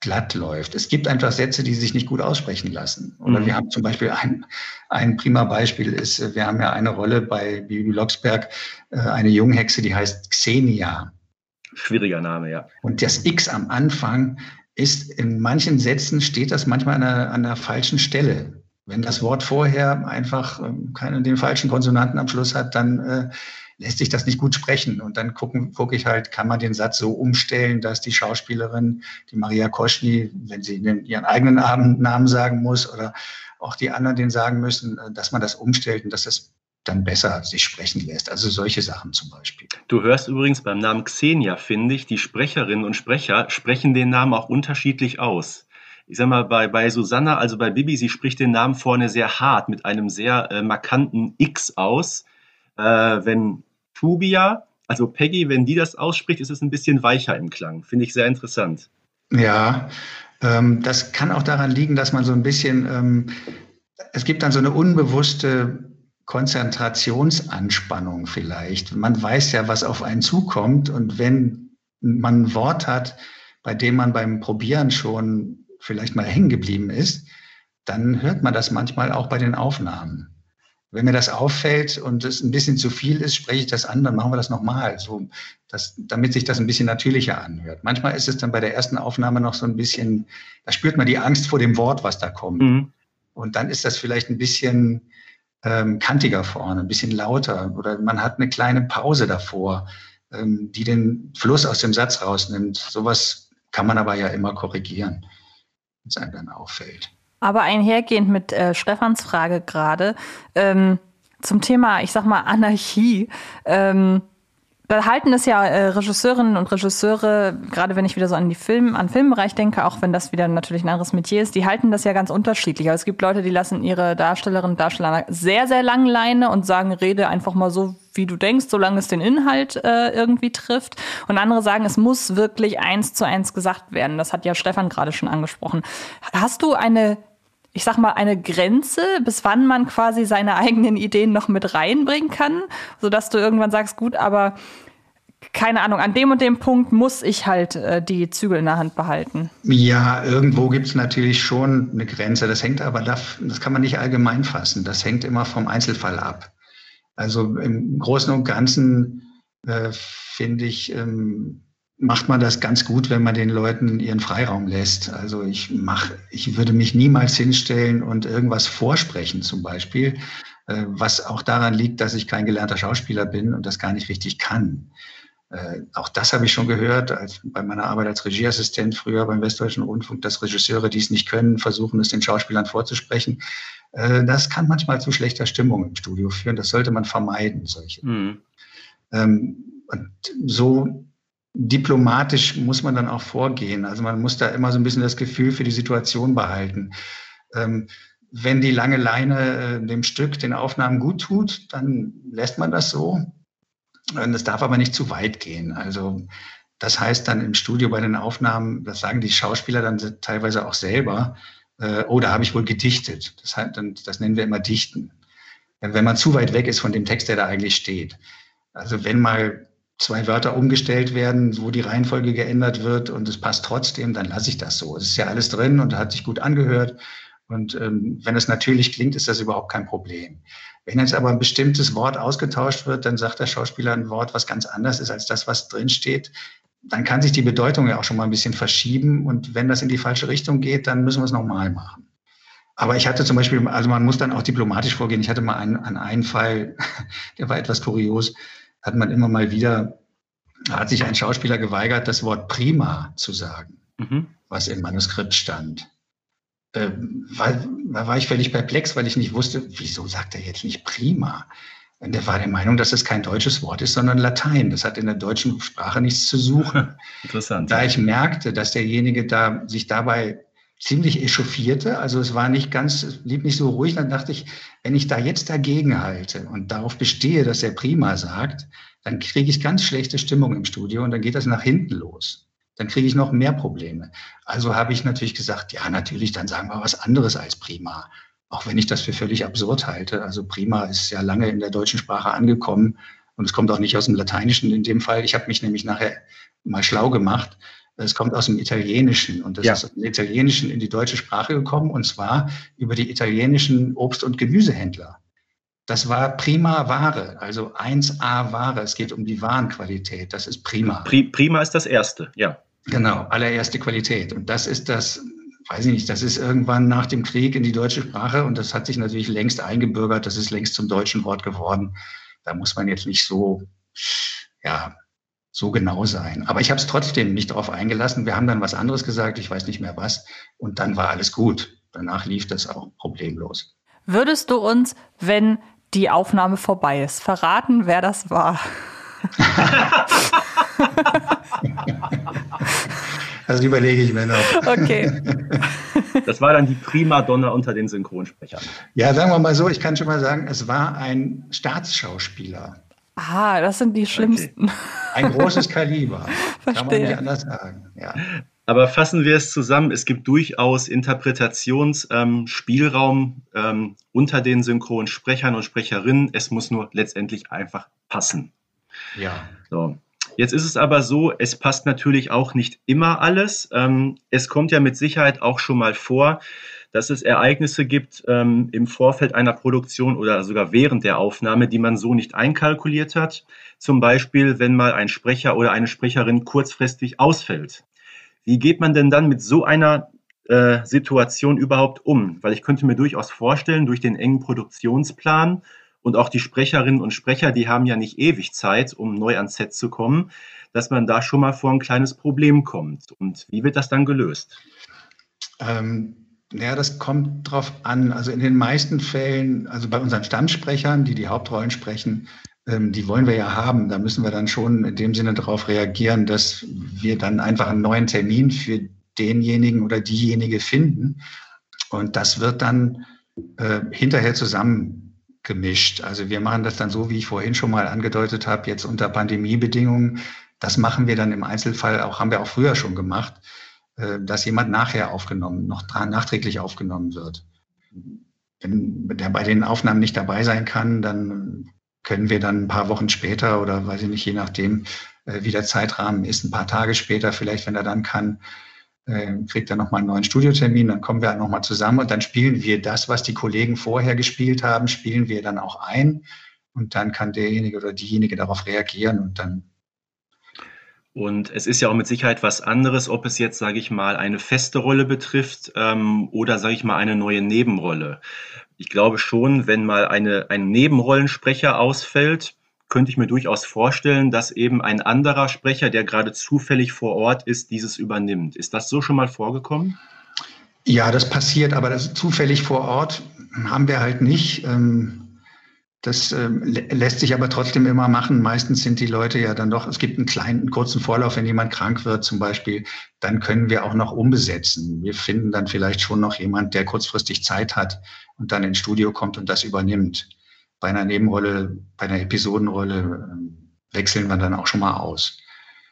glatt läuft. Es gibt einfach Sätze, die sich nicht gut aussprechen lassen. Oder mhm. wir haben zum Beispiel ein, ein prima Beispiel ist, wir haben ja eine Rolle bei Bibi Blocksberg, äh, eine Junghexe, die heißt Xenia. Schwieriger Name, ja. Und das X am Anfang ist, in manchen Sätzen steht das manchmal an einer, an einer falschen Stelle. Wenn das Wort vorher einfach ähm, keinen den falschen Konsonanten am Schluss hat, dann äh, lässt sich das nicht gut sprechen. Und dann gucken, gucke ich halt, kann man den Satz so umstellen, dass die Schauspielerin, die Maria Koschny, wenn sie ihren eigenen Namen sagen muss oder auch die anderen den sagen müssen, äh, dass man das umstellt und dass das dann besser sich sprechen lässt. Also solche Sachen zum Beispiel. Du hörst übrigens beim Namen Xenia, finde ich, die Sprecherinnen und Sprecher sprechen den Namen auch unterschiedlich aus. Ich sag mal, bei, bei Susanna, also bei Bibi, sie spricht den Namen vorne sehr hart mit einem sehr äh, markanten X aus. Äh, wenn Tubia, also Peggy, wenn die das ausspricht, ist es ein bisschen weicher im Klang. Finde ich sehr interessant. Ja, ähm, das kann auch daran liegen, dass man so ein bisschen, ähm, es gibt dann so eine unbewusste Konzentrationsanspannung vielleicht. Man weiß ja, was auf einen zukommt und wenn man ein Wort hat, bei dem man beim Probieren schon vielleicht mal hängen geblieben ist, dann hört man das manchmal auch bei den Aufnahmen. Wenn mir das auffällt und es ein bisschen zu viel ist, spreche ich das an, dann machen wir das nochmal, so, dass, damit sich das ein bisschen natürlicher anhört. Manchmal ist es dann bei der ersten Aufnahme noch so ein bisschen, da spürt man die Angst vor dem Wort, was da kommt. Mhm. Und dann ist das vielleicht ein bisschen ähm, kantiger vorne, ein bisschen lauter oder man hat eine kleine Pause davor, ähm, die den Fluss aus dem Satz rausnimmt. Sowas kann man aber ja immer korrigieren, wenn es einem dann auffällt. Aber einhergehend mit äh, Stefans Frage gerade ähm, zum Thema, ich sag mal, Anarchie. Ähm, da halten es ja äh, Regisseurinnen und Regisseure, gerade wenn ich wieder so an die Film, an Filmbereich denke, auch wenn das wieder natürlich ein anderes Metier ist, die halten das ja ganz unterschiedlich. Also es gibt Leute, die lassen ihre Darstellerinnen und Darsteller sehr, sehr lang Leine und sagen, rede einfach mal so, wie du denkst, solange es den Inhalt äh, irgendwie trifft. Und andere sagen, es muss wirklich eins zu eins gesagt werden. Das hat ja Stefan gerade schon angesprochen. Hast du eine ich sag mal, eine Grenze, bis wann man quasi seine eigenen Ideen noch mit reinbringen kann, sodass du irgendwann sagst, gut, aber keine Ahnung, an dem und dem Punkt muss ich halt äh, die Zügel in der Hand behalten. Ja, irgendwo gibt es natürlich schon eine Grenze. Das hängt aber, das, das kann man nicht allgemein fassen. Das hängt immer vom Einzelfall ab. Also im Großen und Ganzen äh, finde ich, ähm, macht man das ganz gut, wenn man den Leuten ihren Freiraum lässt. Also ich mach, ich würde mich niemals hinstellen und irgendwas vorsprechen zum Beispiel, äh, was auch daran liegt, dass ich kein gelernter Schauspieler bin und das gar nicht richtig kann. Äh, auch das habe ich schon gehört als, bei meiner Arbeit als Regieassistent früher beim Westdeutschen Rundfunk, dass Regisseure, die es nicht können, versuchen, es den Schauspielern vorzusprechen. Äh, das kann manchmal zu schlechter Stimmung im Studio führen. Das sollte man vermeiden, solche. Mhm. Ähm, und so diplomatisch muss man dann auch vorgehen. Also man muss da immer so ein bisschen das Gefühl für die Situation behalten. Ähm, wenn die lange Leine äh, dem Stück, den Aufnahmen gut tut, dann lässt man das so. Es darf aber nicht zu weit gehen. Also Das heißt dann im Studio bei den Aufnahmen, das sagen die Schauspieler dann teilweise auch selber, äh, oh, da habe ich wohl gedichtet. Das, heißt, dann, das nennen wir immer Dichten. Wenn man zu weit weg ist von dem Text, der da eigentlich steht. Also wenn mal zwei Wörter umgestellt werden, wo die Reihenfolge geändert wird und es passt trotzdem, dann lasse ich das so. Es ist ja alles drin und hat sich gut angehört. Und ähm, wenn es natürlich klingt, ist das überhaupt kein Problem. Wenn jetzt aber ein bestimmtes Wort ausgetauscht wird, dann sagt der Schauspieler ein Wort, was ganz anders ist als das, was drin steht. Dann kann sich die Bedeutung ja auch schon mal ein bisschen verschieben. Und wenn das in die falsche Richtung geht, dann müssen wir es nochmal machen. Aber ich hatte zum Beispiel, also man muss dann auch diplomatisch vorgehen. Ich hatte mal einen, einen Fall, (laughs) der war etwas kurios hat man immer mal wieder, hat sich ein Schauspieler geweigert, das Wort prima zu sagen, mhm. was im Manuskript stand. Ähm, war, da war ich völlig perplex, weil ich nicht wusste, wieso sagt er jetzt nicht prima? Und er war der Meinung, dass es kein deutsches Wort ist, sondern Latein. Das hat in der deutschen Sprache nichts zu suchen. (laughs) Interessant. Da ich merkte, dass derjenige da sich dabei ziemlich echauffierte. Also es war nicht ganz, es blieb nicht so ruhig. Dann dachte ich, wenn ich da jetzt dagegen halte und darauf bestehe, dass er prima sagt, dann kriege ich ganz schlechte Stimmung im Studio und dann geht das nach hinten los. Dann kriege ich noch mehr Probleme. Also habe ich natürlich gesagt, ja, natürlich, dann sagen wir was anderes als prima. Auch wenn ich das für völlig absurd halte. Also prima ist ja lange in der deutschen Sprache angekommen und es kommt auch nicht aus dem Lateinischen in dem Fall. Ich habe mich nämlich nachher mal schlau gemacht es kommt aus dem Italienischen und das ja. ist aus dem Italienischen in die deutsche Sprache gekommen und zwar über die italienischen Obst- und Gemüsehändler. Das war prima Ware, also 1A Ware. Es geht um die Warenqualität. Das ist prima. Prima ist das erste, ja. Genau, allererste Qualität. Und das ist das, weiß ich nicht, das ist irgendwann nach dem Krieg in die deutsche Sprache und das hat sich natürlich längst eingebürgert. Das ist längst zum deutschen Wort geworden. Da muss man jetzt nicht so, ja, so genau sein. Aber ich habe es trotzdem nicht darauf eingelassen. Wir haben dann was anderes gesagt, ich weiß nicht mehr was. Und dann war alles gut. Danach lief das auch problemlos. Würdest du uns, wenn die Aufnahme vorbei ist, verraten, wer das war? (laughs) das überlege ich mir noch. Okay. Das war dann die Primadonna unter den Synchronsprechern. Ja, sagen wir mal so, ich kann schon mal sagen, es war ein Staatsschauspieler. Ah, das sind die schlimmsten. Okay. Ein großes Kaliber. Verstehe. (laughs) Kann man nicht anders sagen. Ja. Aber fassen wir es zusammen, es gibt durchaus Interpretationsspielraum ähm, ähm, unter den Synchronsprechern und Sprecherinnen. Es muss nur letztendlich einfach passen. Ja. So. Jetzt ist es aber so, es passt natürlich auch nicht immer alles. Ähm, es kommt ja mit Sicherheit auch schon mal vor, dass es Ereignisse gibt ähm, im Vorfeld einer Produktion oder sogar während der Aufnahme, die man so nicht einkalkuliert hat. Zum Beispiel, wenn mal ein Sprecher oder eine Sprecherin kurzfristig ausfällt. Wie geht man denn dann mit so einer äh, Situation überhaupt um? Weil ich könnte mir durchaus vorstellen, durch den engen Produktionsplan und auch die Sprecherinnen und Sprecher, die haben ja nicht ewig Zeit, um neu ans Set zu kommen, dass man da schon mal vor ein kleines Problem kommt. Und wie wird das dann gelöst? Ähm, ja, das kommt drauf an. Also in den meisten Fällen, also bei unseren Stammsprechern, die die Hauptrollen sprechen, ähm, die wollen wir ja haben. Da müssen wir dann schon in dem Sinne darauf reagieren, dass wir dann einfach einen neuen Termin für denjenigen oder diejenige finden. Und das wird dann äh, hinterher zusammengemischt. Also wir machen das dann so, wie ich vorhin schon mal angedeutet habe, jetzt unter Pandemiebedingungen. Das machen wir dann im Einzelfall auch, haben wir auch früher schon gemacht dass jemand nachher aufgenommen, noch nachträglich aufgenommen wird. Wenn der bei den Aufnahmen nicht dabei sein kann, dann können wir dann ein paar Wochen später oder weiß ich nicht, je nachdem, äh, wie der Zeitrahmen ist, ein paar Tage später, vielleicht, wenn er dann kann, äh, kriegt er nochmal einen neuen Studiotermin, dann kommen wir nochmal zusammen und dann spielen wir das, was die Kollegen vorher gespielt haben, spielen wir dann auch ein und dann kann derjenige oder diejenige darauf reagieren und dann und es ist ja auch mit Sicherheit was anderes, ob es jetzt, sage ich mal, eine feste Rolle betrifft ähm, oder, sage ich mal, eine neue Nebenrolle. Ich glaube schon, wenn mal eine, ein Nebenrollensprecher ausfällt, könnte ich mir durchaus vorstellen, dass eben ein anderer Sprecher, der gerade zufällig vor Ort ist, dieses übernimmt. Ist das so schon mal vorgekommen? Ja, das passiert, aber das zufällig vor Ort haben wir halt nicht. Ähm das äh, lässt sich aber trotzdem immer machen. Meistens sind die Leute ja dann doch, es gibt einen kleinen, kurzen Vorlauf, wenn jemand krank wird zum Beispiel, dann können wir auch noch umbesetzen. Wir finden dann vielleicht schon noch jemand, der kurzfristig Zeit hat und dann ins Studio kommt und das übernimmt. Bei einer Nebenrolle, bei einer Episodenrolle äh, wechseln wir dann auch schon mal aus.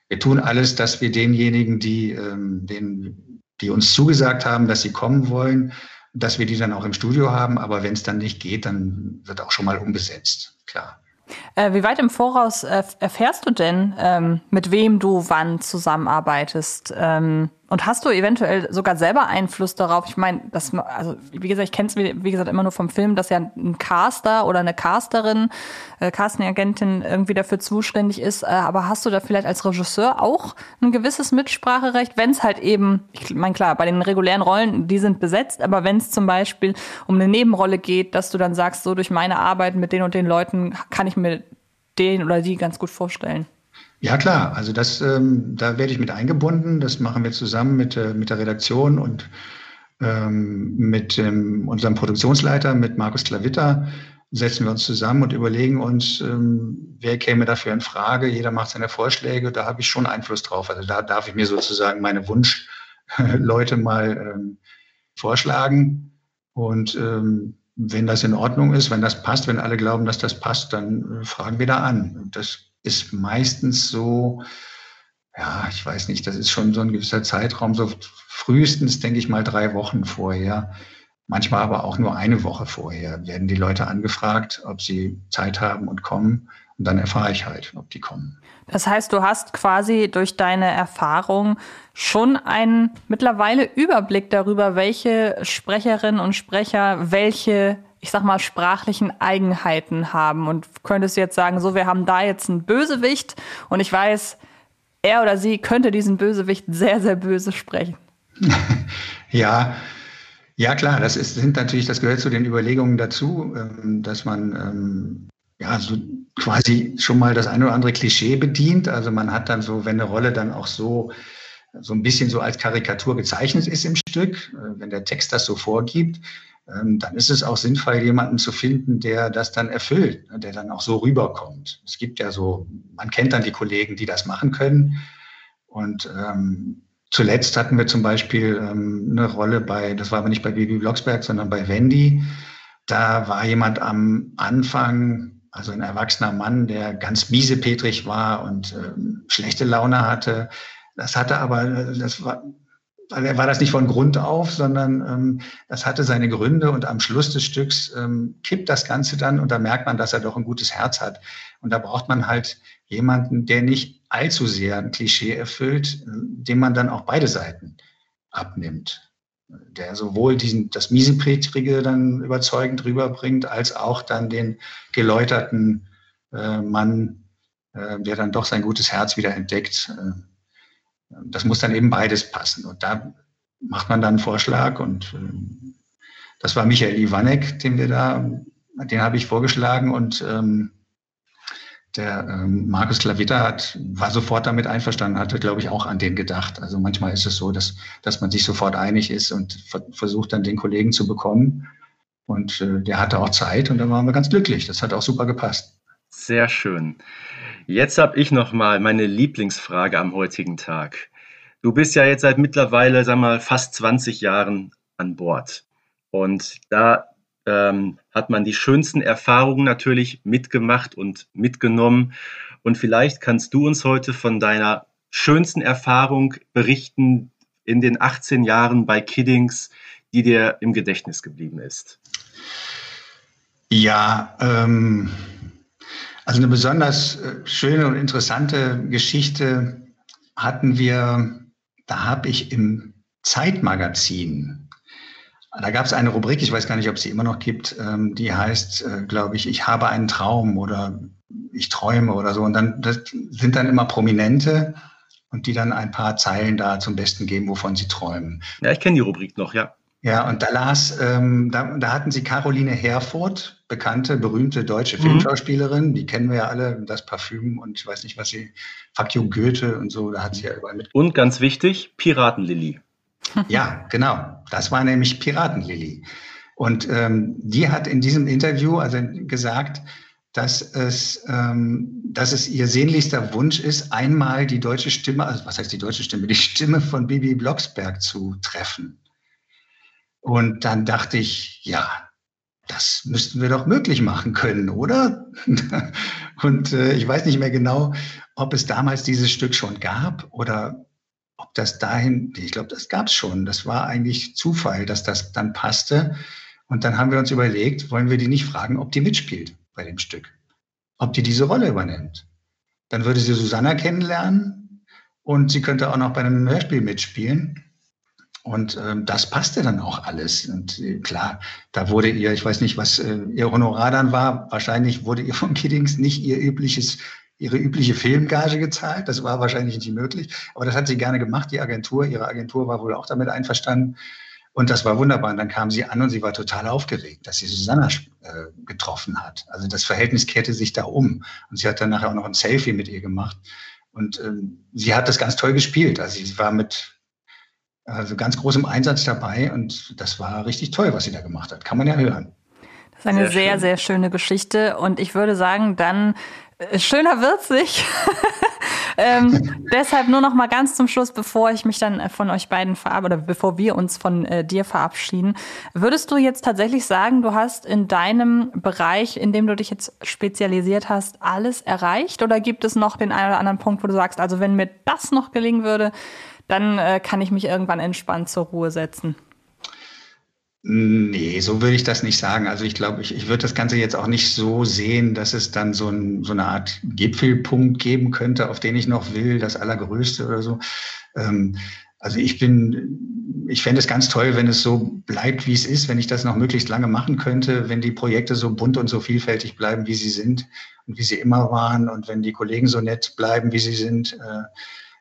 wir tun alles, dass wir denjenigen, die, ähm, den, die uns zugesagt haben, dass sie kommen wollen, dass wir die dann auch im Studio haben. Aber wenn es dann nicht geht, dann wird auch schon mal umbesetzt, klar. Äh, wie weit im Voraus äh, erfährst du denn, ähm, mit wem du wann zusammenarbeitest? Ähm, und hast du eventuell sogar selber Einfluss darauf? Ich meine, das, also wie gesagt, ich kenne es wie, gesagt immer nur vom Film, dass ja ein Caster oder eine Casterin, äh, Casting-Agentin irgendwie dafür zuständig ist. Äh, aber hast du da vielleicht als Regisseur auch ein gewisses Mitspracherecht, wenn es halt eben, ich meine klar, bei den regulären Rollen, die sind besetzt, aber wenn es zum Beispiel um eine Nebenrolle geht, dass du dann sagst, so durch meine Arbeit mit den und den Leuten kann ich mir den oder die ganz gut vorstellen. Ja, klar. Also das, ähm, da werde ich mit eingebunden. Das machen wir zusammen mit, äh, mit der Redaktion und ähm, mit ähm, unserem Produktionsleiter, mit Markus Klavitter, setzen wir uns zusammen und überlegen uns, ähm, wer käme dafür in Frage. Jeder macht seine Vorschläge. Da habe ich schon Einfluss drauf. Also da darf ich mir sozusagen meine Wunschleute (laughs) mal ähm, vorschlagen. Und ähm, wenn das in Ordnung ist, wenn das passt, wenn alle glauben, dass das passt, dann äh, fragen wir da an. Das ist meistens so, ja, ich weiß nicht, das ist schon so ein gewisser Zeitraum, so frühestens, denke ich mal, drei Wochen vorher. Manchmal aber auch nur eine Woche vorher werden die Leute angefragt, ob sie Zeit haben und kommen. Und dann erfahre ich halt, ob die kommen. Das heißt, du hast quasi durch deine Erfahrung schon einen mittlerweile Überblick darüber, welche Sprecherinnen und Sprecher welche ich sag mal, sprachlichen Eigenheiten haben. Und könntest du jetzt sagen, so, wir haben da jetzt einen Bösewicht und ich weiß, er oder sie könnte diesen Bösewicht sehr, sehr böse sprechen. (laughs) ja, ja klar, das ist, sind natürlich, das gehört zu den Überlegungen dazu, ähm, dass man ähm, ja so quasi schon mal das eine oder andere Klischee bedient. Also man hat dann so, wenn eine Rolle dann auch so so ein bisschen so als Karikatur gezeichnet ist im Stück, äh, wenn der Text das so vorgibt, dann ist es auch sinnvoll, jemanden zu finden, der das dann erfüllt, ne, der dann auch so rüberkommt. Es gibt ja so, man kennt dann die Kollegen, die das machen können. Und ähm, zuletzt hatten wir zum Beispiel ähm, eine Rolle bei, das war aber nicht bei Bibi Blocksberg, sondern bei Wendy. Da war jemand am Anfang, also ein erwachsener Mann, der ganz miesepetrig war und ähm, schlechte Laune hatte. Das hatte aber, das war, also war das nicht von Grund auf, sondern ähm, das hatte seine Gründe und am Schluss des Stücks ähm, kippt das Ganze dann und da merkt man, dass er doch ein gutes Herz hat. Und da braucht man halt jemanden, der nicht allzu sehr ein Klischee erfüllt, dem man dann auch beide Seiten abnimmt. Der sowohl diesen, das Miesepetrige dann überzeugend rüberbringt, als auch dann den geläuterten äh, Mann, äh, der dann doch sein gutes Herz wieder entdeckt. Äh, das muss dann eben beides passen. Und da macht man dann einen Vorschlag und äh, das war Michael Iwanek, den wir da, den habe ich vorgeschlagen und ähm, der ähm, Markus Klavita hat, war sofort damit einverstanden, hatte, glaube ich, auch an den gedacht. Also manchmal ist es so, dass, dass man sich sofort einig ist und ver versucht dann den Kollegen zu bekommen. Und äh, der hatte auch Zeit und dann waren wir ganz glücklich. Das hat auch super gepasst. Sehr schön. Jetzt habe ich noch mal meine Lieblingsfrage am heutigen Tag. Du bist ja jetzt seit mittlerweile, sag mal, fast 20 Jahren an Bord. Und da ähm, hat man die schönsten Erfahrungen natürlich mitgemacht und mitgenommen. Und vielleicht kannst du uns heute von deiner schönsten Erfahrung berichten in den 18 Jahren bei Kiddings, die dir im Gedächtnis geblieben ist. Ja, ähm, also eine besonders äh, schöne und interessante Geschichte hatten wir, da habe ich im Zeitmagazin, da gab es eine Rubrik, ich weiß gar nicht, ob es sie immer noch gibt, ähm, die heißt, äh, glaube ich, ich habe einen Traum oder ich träume oder so. Und dann sind dann immer Prominente und die dann ein paar Zeilen da zum Besten geben, wovon sie träumen. Ja, ich kenne die Rubrik noch, ja. Ja, und da las, ähm, da, da hatten sie Caroline Herfurth, bekannte, berühmte deutsche mhm. Filmschauspielerin. Die kennen wir ja alle, das Parfüm und ich weiß nicht, was sie, you Goethe und so, da hat sie ja überall mit. Und ganz wichtig, Piratenlilly. (laughs) Ja, genau. Das war nämlich Piratenlilly. Und ähm, die hat in diesem Interview also gesagt, dass es, ähm, dass es ihr sehnlichster Wunsch ist, einmal die deutsche Stimme, also was heißt die deutsche Stimme, die Stimme von Bibi Blocksberg zu treffen. Und dann dachte ich, ja, das müssten wir doch möglich machen können, oder? (laughs) Und äh, ich weiß nicht mehr genau, ob es damals dieses Stück schon gab oder ob das dahin, ich glaube, das gab es schon. Das war eigentlich Zufall, dass das dann passte. Und dann haben wir uns überlegt, wollen wir die nicht fragen, ob die mitspielt bei dem Stück, ob die diese Rolle übernimmt. Dann würde sie Susanna kennenlernen und sie könnte auch noch bei einem Hörspiel mitspielen. Und ähm, das passte dann auch alles. Und äh, klar, da wurde ihr, ich weiß nicht, was äh, ihr Honorar dann war, wahrscheinlich wurde ihr von Kiddings nicht ihr übliches, ihre übliche Filmgage gezahlt. Das war wahrscheinlich nicht möglich. Aber das hat sie gerne gemacht, die Agentur. Ihre Agentur war wohl auch damit einverstanden. Und das war wunderbar. Und dann kam sie an und sie war total aufgeregt, dass sie Susanna äh, getroffen hat. Also das Verhältnis kehrte sich da um. Und sie hat dann nachher auch noch ein Selfie mit ihr gemacht. Und ähm, sie hat das ganz toll gespielt. Also sie war mit also ganz großem Einsatz dabei und das war richtig toll, was sie da gemacht hat. Kann man ja hören. Das ist eine sehr, sehr, sehr schöne Geschichte und ich würde sagen, dann äh, schöner wird's nicht. (laughs) ähm, (laughs) deshalb nur noch mal ganz zum Schluss, bevor ich mich dann äh, von euch beiden verabschiede oder bevor wir uns von äh, dir verabschieden, würdest du jetzt tatsächlich sagen, du hast in deinem Bereich, in dem du dich jetzt spezialisiert hast, alles erreicht oder gibt es noch den einen oder anderen Punkt, wo du sagst, also wenn mir das noch gelingen würde, dann äh, kann ich mich irgendwann entspannt zur Ruhe setzen. Nee, so würde ich das nicht sagen. Also ich glaube, ich, ich würde das Ganze jetzt auch nicht so sehen, dass es dann so, ein, so eine Art Gipfelpunkt geben könnte, auf den ich noch will, das Allergrößte oder so. Ähm, also ich bin, ich fände es ganz toll, wenn es so bleibt, wie es ist, wenn ich das noch möglichst lange machen könnte, wenn die Projekte so bunt und so vielfältig bleiben, wie sie sind und wie sie immer waren und wenn die Kollegen so nett bleiben, wie sie sind. Äh,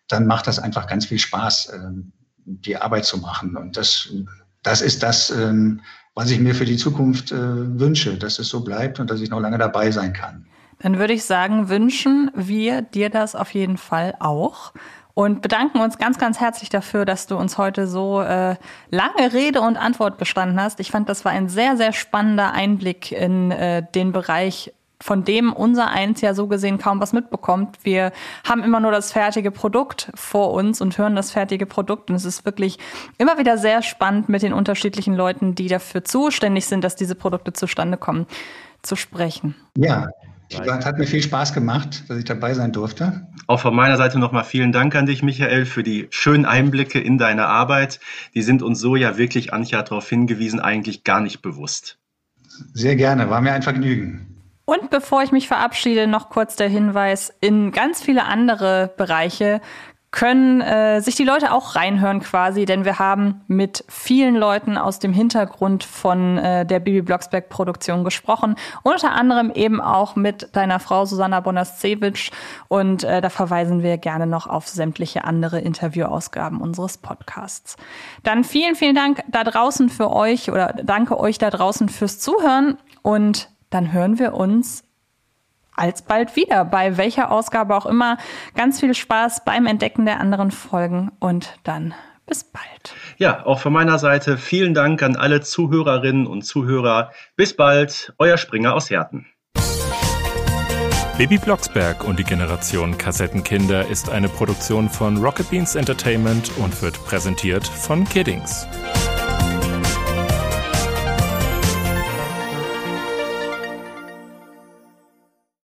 dann macht das einfach ganz viel Spaß, ähm, die Arbeit zu machen. Und das, das ist das, ähm, was ich mir für die Zukunft äh, wünsche, dass es so bleibt und dass ich noch lange dabei sein kann. Dann würde ich sagen, wünschen wir dir das auf jeden Fall auch und bedanken uns ganz, ganz herzlich dafür, dass du uns heute so äh, lange Rede und Antwort gestanden hast. Ich fand, das war ein sehr, sehr spannender Einblick in äh, den Bereich von dem unser Eins ja so gesehen kaum was mitbekommt. Wir haben immer nur das fertige Produkt vor uns und hören das fertige Produkt. Und es ist wirklich immer wieder sehr spannend, mit den unterschiedlichen Leuten, die dafür zuständig sind, dass diese Produkte zustande kommen, zu sprechen. Ja, hat mir viel Spaß gemacht, dass ich dabei sein durfte. Auch von meiner Seite nochmal vielen Dank an dich, Michael, für die schönen Einblicke in deine Arbeit. Die sind uns so ja wirklich, Antje hat darauf hingewiesen, eigentlich gar nicht bewusst. Sehr gerne, war mir ein Vergnügen. Und bevor ich mich verabschiede, noch kurz der Hinweis, in ganz viele andere Bereiche können äh, sich die Leute auch reinhören quasi, denn wir haben mit vielen Leuten aus dem Hintergrund von äh, der Bibi Blocksberg Produktion gesprochen, unter anderem eben auch mit deiner Frau Susanna Bonascewicz und äh, da verweisen wir gerne noch auf sämtliche andere Interviewausgaben unseres Podcasts. Dann vielen, vielen Dank da draußen für euch oder danke euch da draußen fürs Zuhören und dann hören wir uns alsbald wieder, bei welcher Ausgabe auch immer. Ganz viel Spaß beim Entdecken der anderen Folgen und dann bis bald. Ja, auch von meiner Seite vielen Dank an alle Zuhörerinnen und Zuhörer. Bis bald, euer Springer aus Herten. Baby Blocksberg und die Generation Kassettenkinder ist eine Produktion von Rocket Beans Entertainment und wird präsentiert von Kiddings.